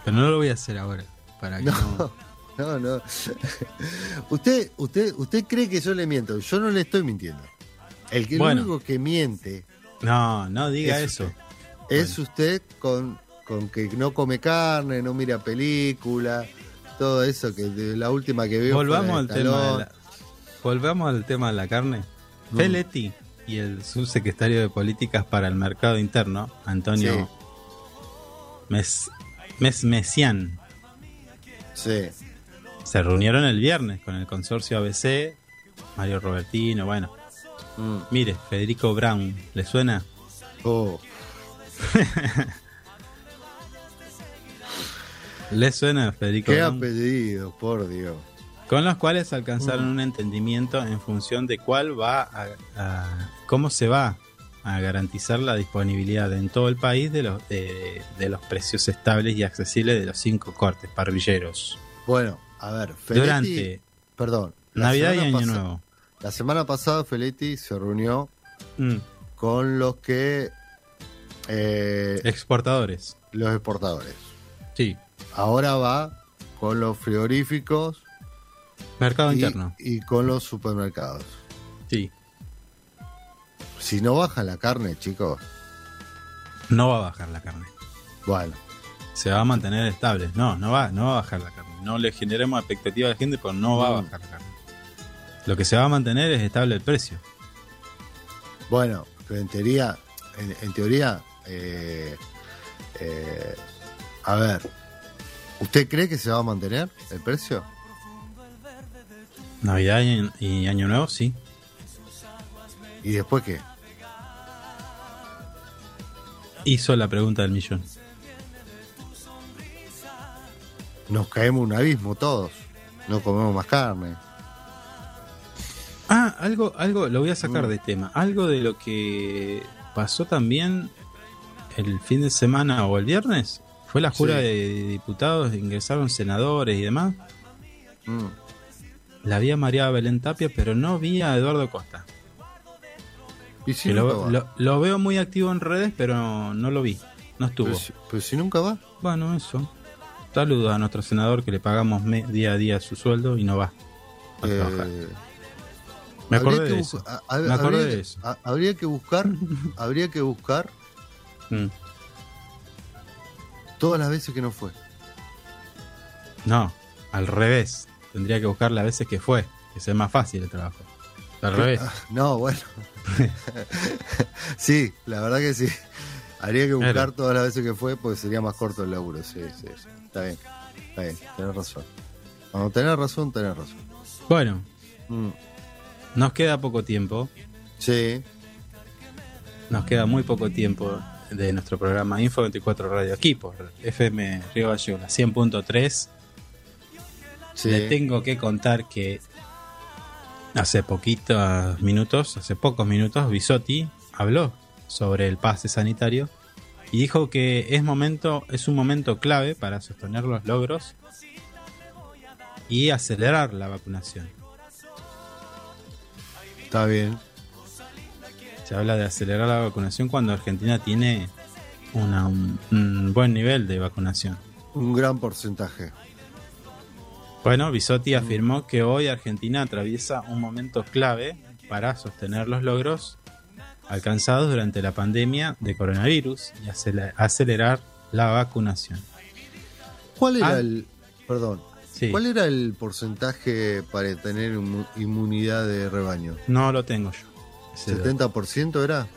Pero no lo voy a hacer ahora. Para que no. No, no, no. usted, usted, usted cree que yo le miento. Yo no le estoy mintiendo. El que el Bueno. único que miente No, no diga Es eso. es usted con, con que no come carne, no mira película, todo eso que de la última que veo. Volvamos al tema de la, volvamos al tema de la carne. Mm. Feletti y el subsecretario de Políticas para el Mercado Interno, Antonio Mes, Mes Mesian. Sí. Se reunieron el viernes con el consorcio ABC, Mario Robertino, bueno. Mm. Mire, Federico Brown, ¿le suena? Oh, ¿Le suena Federico qué Brown? apellido, por Dios. Con los cuales alcanzaron Mm. un entendimiento en función de cuál va a, a- cómo se va a garantizar la disponibilidad en todo el país de los de, de los precios estables y accesibles de los cinco cortes parrilleros Bueno, a ver, Feletti, durante perdón. Navidad y Año Nuevo. La semana pasada Feletti se reunió Mm, con los que eh, Exportadores. los exportadores. Sí. Ahora va con los frigoríficos Mercado y, interno. y con los supermercados. Si no baja la carne, chicos, No va a bajar la carne. bueno, Se va a mantener estable. No, no va, no va a bajar la carne. No le generemos expectativa a la gente, pero no va a bajar la carne. Lo que se va a mantener es estable el precio. bueno, pero en teoría, en, en teoría, eh, eh, a ver, ¿usted cree que se va a mantener el precio? Navidad y, y Año Nuevo, sí. ¿Y después qué? Hizo la pregunta del millón. Nos caemos en un abismo todos, no comemos más carne. Ah, algo, algo, lo voy a sacar Mm. de tema. Algo de lo que pasó también el fin de semana o el viernes fue la jura Sí. de diputados, ingresaron senadores y demás. Mm. La vi a María Belén Tapia, pero no vi a Eduardo Costa. ¿Y si Que nunca lo, va? lo- lo veo muy activo en redes, pero no lo vi. No estuvo. Pero si, pero si nunca va. Bueno, eso. Saludos a nuestro senador que le pagamos me- día a día su sueldo y no va a trabajar. Eh, Me habría acordé de eso. a- a- Me acordé habría de eso. habría que buscar, habría que buscar Mm. todas las veces que no fue. No, al revés. Tendría que buscar las veces que fue, que sea más fácil el trabajo. Al revés. No, bueno. sí, la verdad que sí. Habría que buscar Claro. todas las veces que fue porque sería más corto el laburo. Sí, sí, sí. Está bien. Está bien, tenés razón. Cuando tenés razón, tenés razón. Bueno, Mm, nos queda poco tiempo. Sí, Nos queda muy poco tiempo de nuestro programa Info 24 Radio aquí por FM Río Gallegos, la 100.3. sí. Le tengo que contar que hace poquitos minutos, hace pocos minutos, Bisotti habló sobre el pase sanitario y dijo que es momento, es un momento clave para sostener los logros y acelerar la vacunación. Está bien. Se habla de acelerar la vacunación cuando Argentina tiene una- un, un buen nivel de vacunación. Un gran porcentaje. Bueno, Bisotti afirmó que hoy Argentina atraviesa un momento clave para sostener los logros alcanzados durante la pandemia de coronavirus y acele- acelerar la vacunación. ¿Cuál era Ah. el. Perdón. Sí, ¿Cuál era el porcentaje para tener inmu- inmunidad de rebaño? no lo tengo yo. Ese dato. ¿70% era?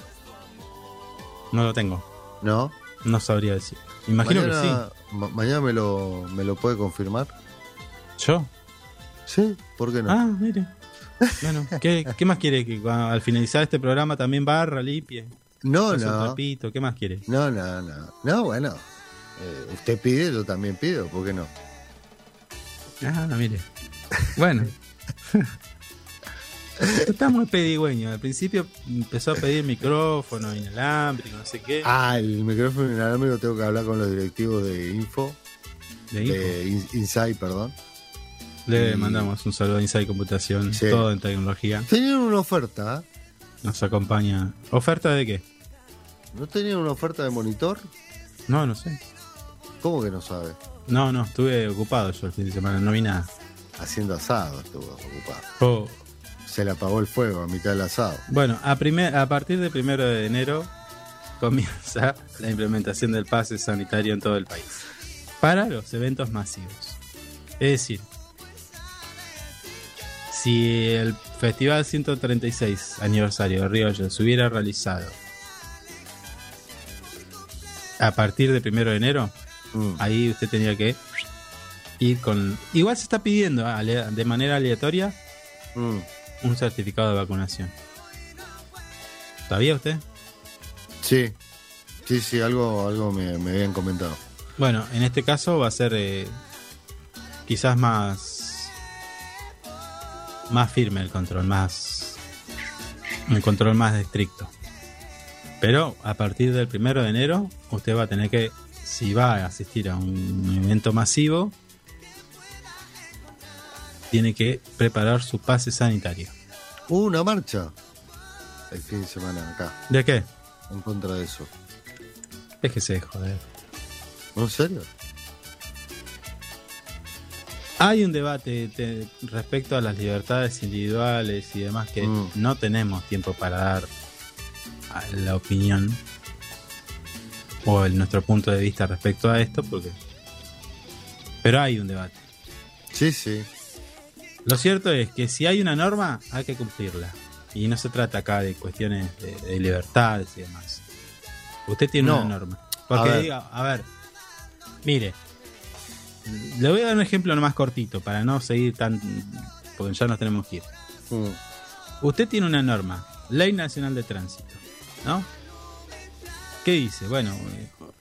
No lo tengo. ¿No? No sabría decir. Imagino mañana, ma- mañana me lo, me lo puede confirmar. ¿Yo? Sí, ¿por qué no? Ah, mire. Bueno, ¿qué, qué más quiere? Que al finalizar este programa también barra, limpie, no, no. trapito, ¿qué más quiere? No, no, no. No, bueno. Eh, usted pide, yo también pido, ¿por qué no? Ah, mire. Bueno. Está muy pedigüeño. Al principio empezó a pedir micrófono inalámbrico, no sé qué. Ah, el micrófono inalámbrico tengo que hablar con los directivos de Info, de info. de In- Inside, perdón. Le mandamos un saludo a Inside Computación, Sí. todo en tecnología. Tenían una oferta. Nos acompaña. ¿Oferta de qué? ¿No tenían una oferta de monitor? No, no sé. ¿Cómo que no sabe? No, no, estuve ocupado yo el fin de semana, no vi nada. Haciendo asado estuvo ocupado. Oh, Se le apagó el fuego a mitad del asado. Bueno, a, primer, a partir del primero de enero comienza la implementación del pase sanitario en todo el país para los eventos masivos. Es decir, si el Festival 136 aniversario de Río se hubiera realizado a partir del primero de enero, Mm. ahí usted tenía que ir con... Igual se está pidiendo ale- de manera aleatoria Mm. un certificado de vacunación. ¿Sabía usted? Sí, sí, sí, algo, algo me, me habían comentado. Bueno, en este caso va a ser eh, quizás más más firme el control, más un control más estricto. Pero a partir del primero de enero usted va a tener que, si va a asistir a un evento masivo, tiene que preparar su pase sanitario. Hubo una marcha el fin de semana acá, ¿De qué? en contra de eso. Déjese de joder. ¿No, ¿En serio? Hay un debate te- respecto a las libertades individuales y demás que Mm. no tenemos tiempo para dar la opinión o el, nuestro punto de vista respecto a esto, porque pero hay un debate. Sí, sí. Lo cierto es que si hay una norma, hay que cumplirla. Y no se trata acá de cuestiones de, de libertades y demás. Usted tiene No. una norma. Porque A diga, a ver, mire, le voy a dar un ejemplo nomás cortito para no seguir tan. porque ya nos tenemos que ir. Mm. Usted tiene una norma, Ley Nacional de Tránsito, ¿no? ¿Qué dice? Bueno,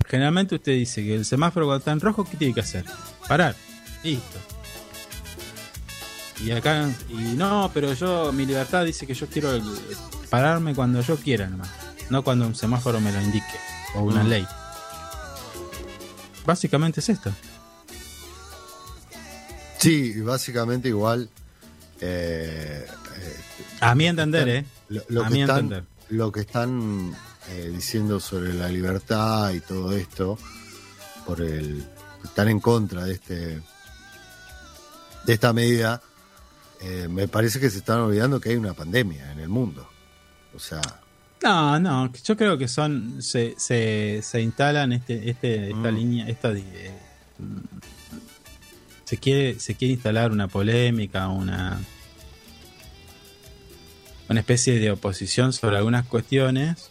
generalmente usted dice que el semáforo cuando está en rojo, ¿qué tiene que hacer? Parar. Listo. Y acá, y no, pero yo, mi libertad dice que yo quiero pararme cuando yo quiera nomás, no cuando un semáforo me lo indique, o una Mm. ley. Básicamente es esto. Sí, básicamente igual. eh, eh, A mi entender, ¿eh? lo, lo A que mi están, entender. lo que están eh, diciendo sobre la libertad y todo esto, por el están en contra de este de esta medida, eh, me parece que se están olvidando que hay una pandemia en el mundo. O sea, No, no, yo creo que son se, se, se instalan este este esta Mm. línea esta se quiere se quiere instalar una polémica, una una especie de oposición sobre algunas cuestiones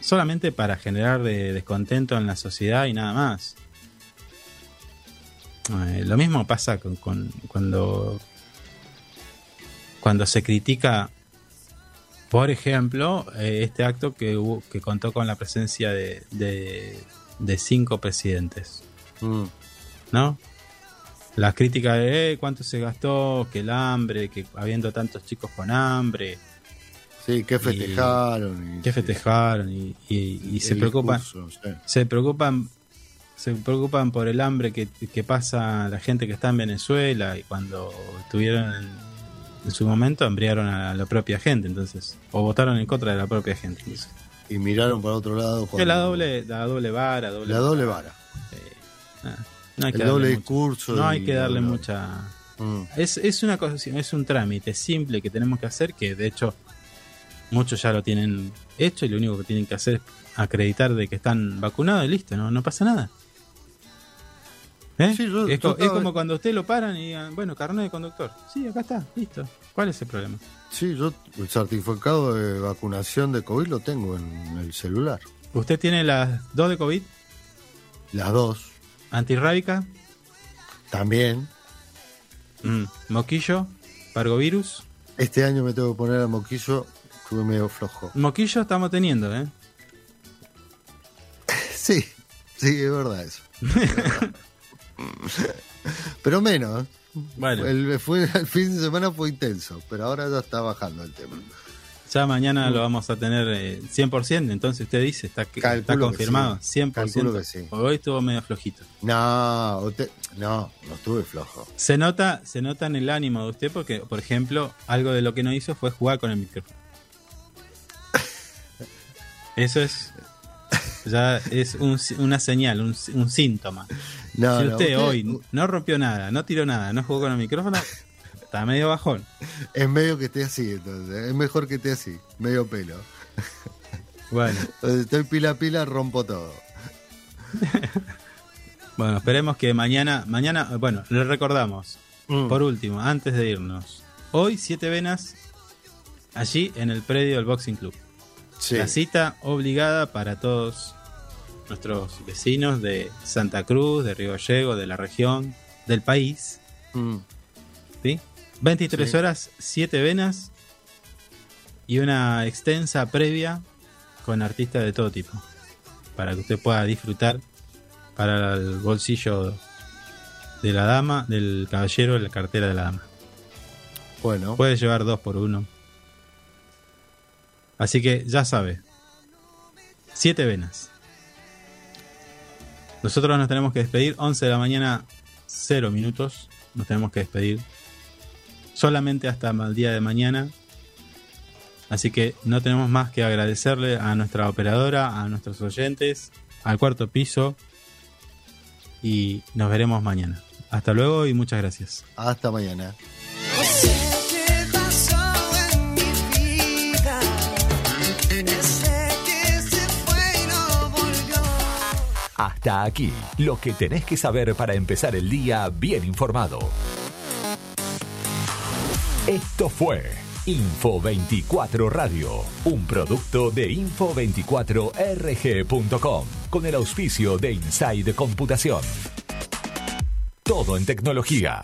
solamente para generar de- descontento en la sociedad y nada más. Eh, lo mismo pasa con, con- cuando cuando se critica por ejemplo, eh, este acto que, hubo, que contó con la presencia de, de, de cinco presidentes, mm, ¿no? Las críticas de eh, cuánto se gastó, que el hambre, que habiendo tantos chicos con hambre, sí, que festejaron. y- que festejaron y, y- y se preocupan, discurso, sí. se preocupan, se preocupan por el hambre que, que pasa la gente que está en Venezuela y cuando estuvieron en, en su momento hambriaron a la propia gente, entonces, o votaron en contra de la propia gente. entonces. Y miraron para otro lado. Cuando- la doble, la doble vara, doble la doble vara. Ah, no hay El que doble darle no hay y que darle mucha. Mm, Es, es una cosa, es un trámite simple que tenemos que hacer, que de hecho muchos ya lo tienen hecho y lo único que tienen que hacer es acreditar de que están vacunados y listo, no, no pasa nada. ¿Eh? Sí, yo- es, yo co- es estaba- como cuando usted lo paran y digan, bueno, carnet de conductor. Sí, acá está, listo. ¿Cuál es el problema? Sí, yo el certificado de vacunación de COVID lo tengo en el celular. ¿Usted tiene las dos de COVID? Las dos. ¿Antirrábica? También. Mm, ¿Moquillo? ¿Pargovirus? Este año me tengo que poner a moquillo, estuve medio flojo. Moquillo estamos teniendo, ¿eh? Sí, sí, es verdad eso. Es verdad. pero menos. Bueno. El, fue, el fin de semana fue intenso, pero ahora ya está bajando el tema. Ya mañana lo vamos a tener eh, 100%, entonces usted dice, está, confirmado, sí. 100%. Calculo que sí. Hoy estuvo medio flojito. No, usted- no, no estuve flojo. Se nota, se nota en el ánimo de usted porque, por ejemplo, algo de lo que no hizo fue jugar con el micrófono. Eso es ya es un- una señal, un, un síntoma. No, si no, usted- hoy no rompió nada, no tiró nada, no jugó con el micrófono, está medio bajón. Es medio que esté así, entonces. Es mejor que esté así, medio pelo. Bueno, Entonces, estoy pila a pila, rompo todo. bueno, esperemos que mañana, mañana, bueno, le recordamos, Mm. por último, antes de irnos, hoy siete venas allí en el predio del Boxing Club. Sí. La cita obligada para todos nuestros vecinos de Santa Cruz, de Río Gallego, de la región, del país. Mm. ¿Sí? 23 Sí. horas, 7 venas y una extensa previa con artistas de todo tipo. Para que usted pueda disfrutar para el bolsillo de la dama, del caballero, la cartera de la dama. Bueno, Puede llevar dos por uno. Así que ya sabe. Siete venas. Nosotros nos tenemos que despedir. 11 de la mañana, 0 minutos. Nos tenemos que despedir. Solamente hasta el día de mañana. Así que no tenemos más que agradecerle a nuestra operadora, a nuestros oyentes, al cuarto piso. Y nos veremos mañana. Hasta luego y muchas gracias. hasta mañana. Hasta aquí, lo que tenés que saber para empezar el día bien informado. Esto fue Info 24 Radio, un producto de info24rg.com, con el auspicio de Inside Computación. Todo en tecnología.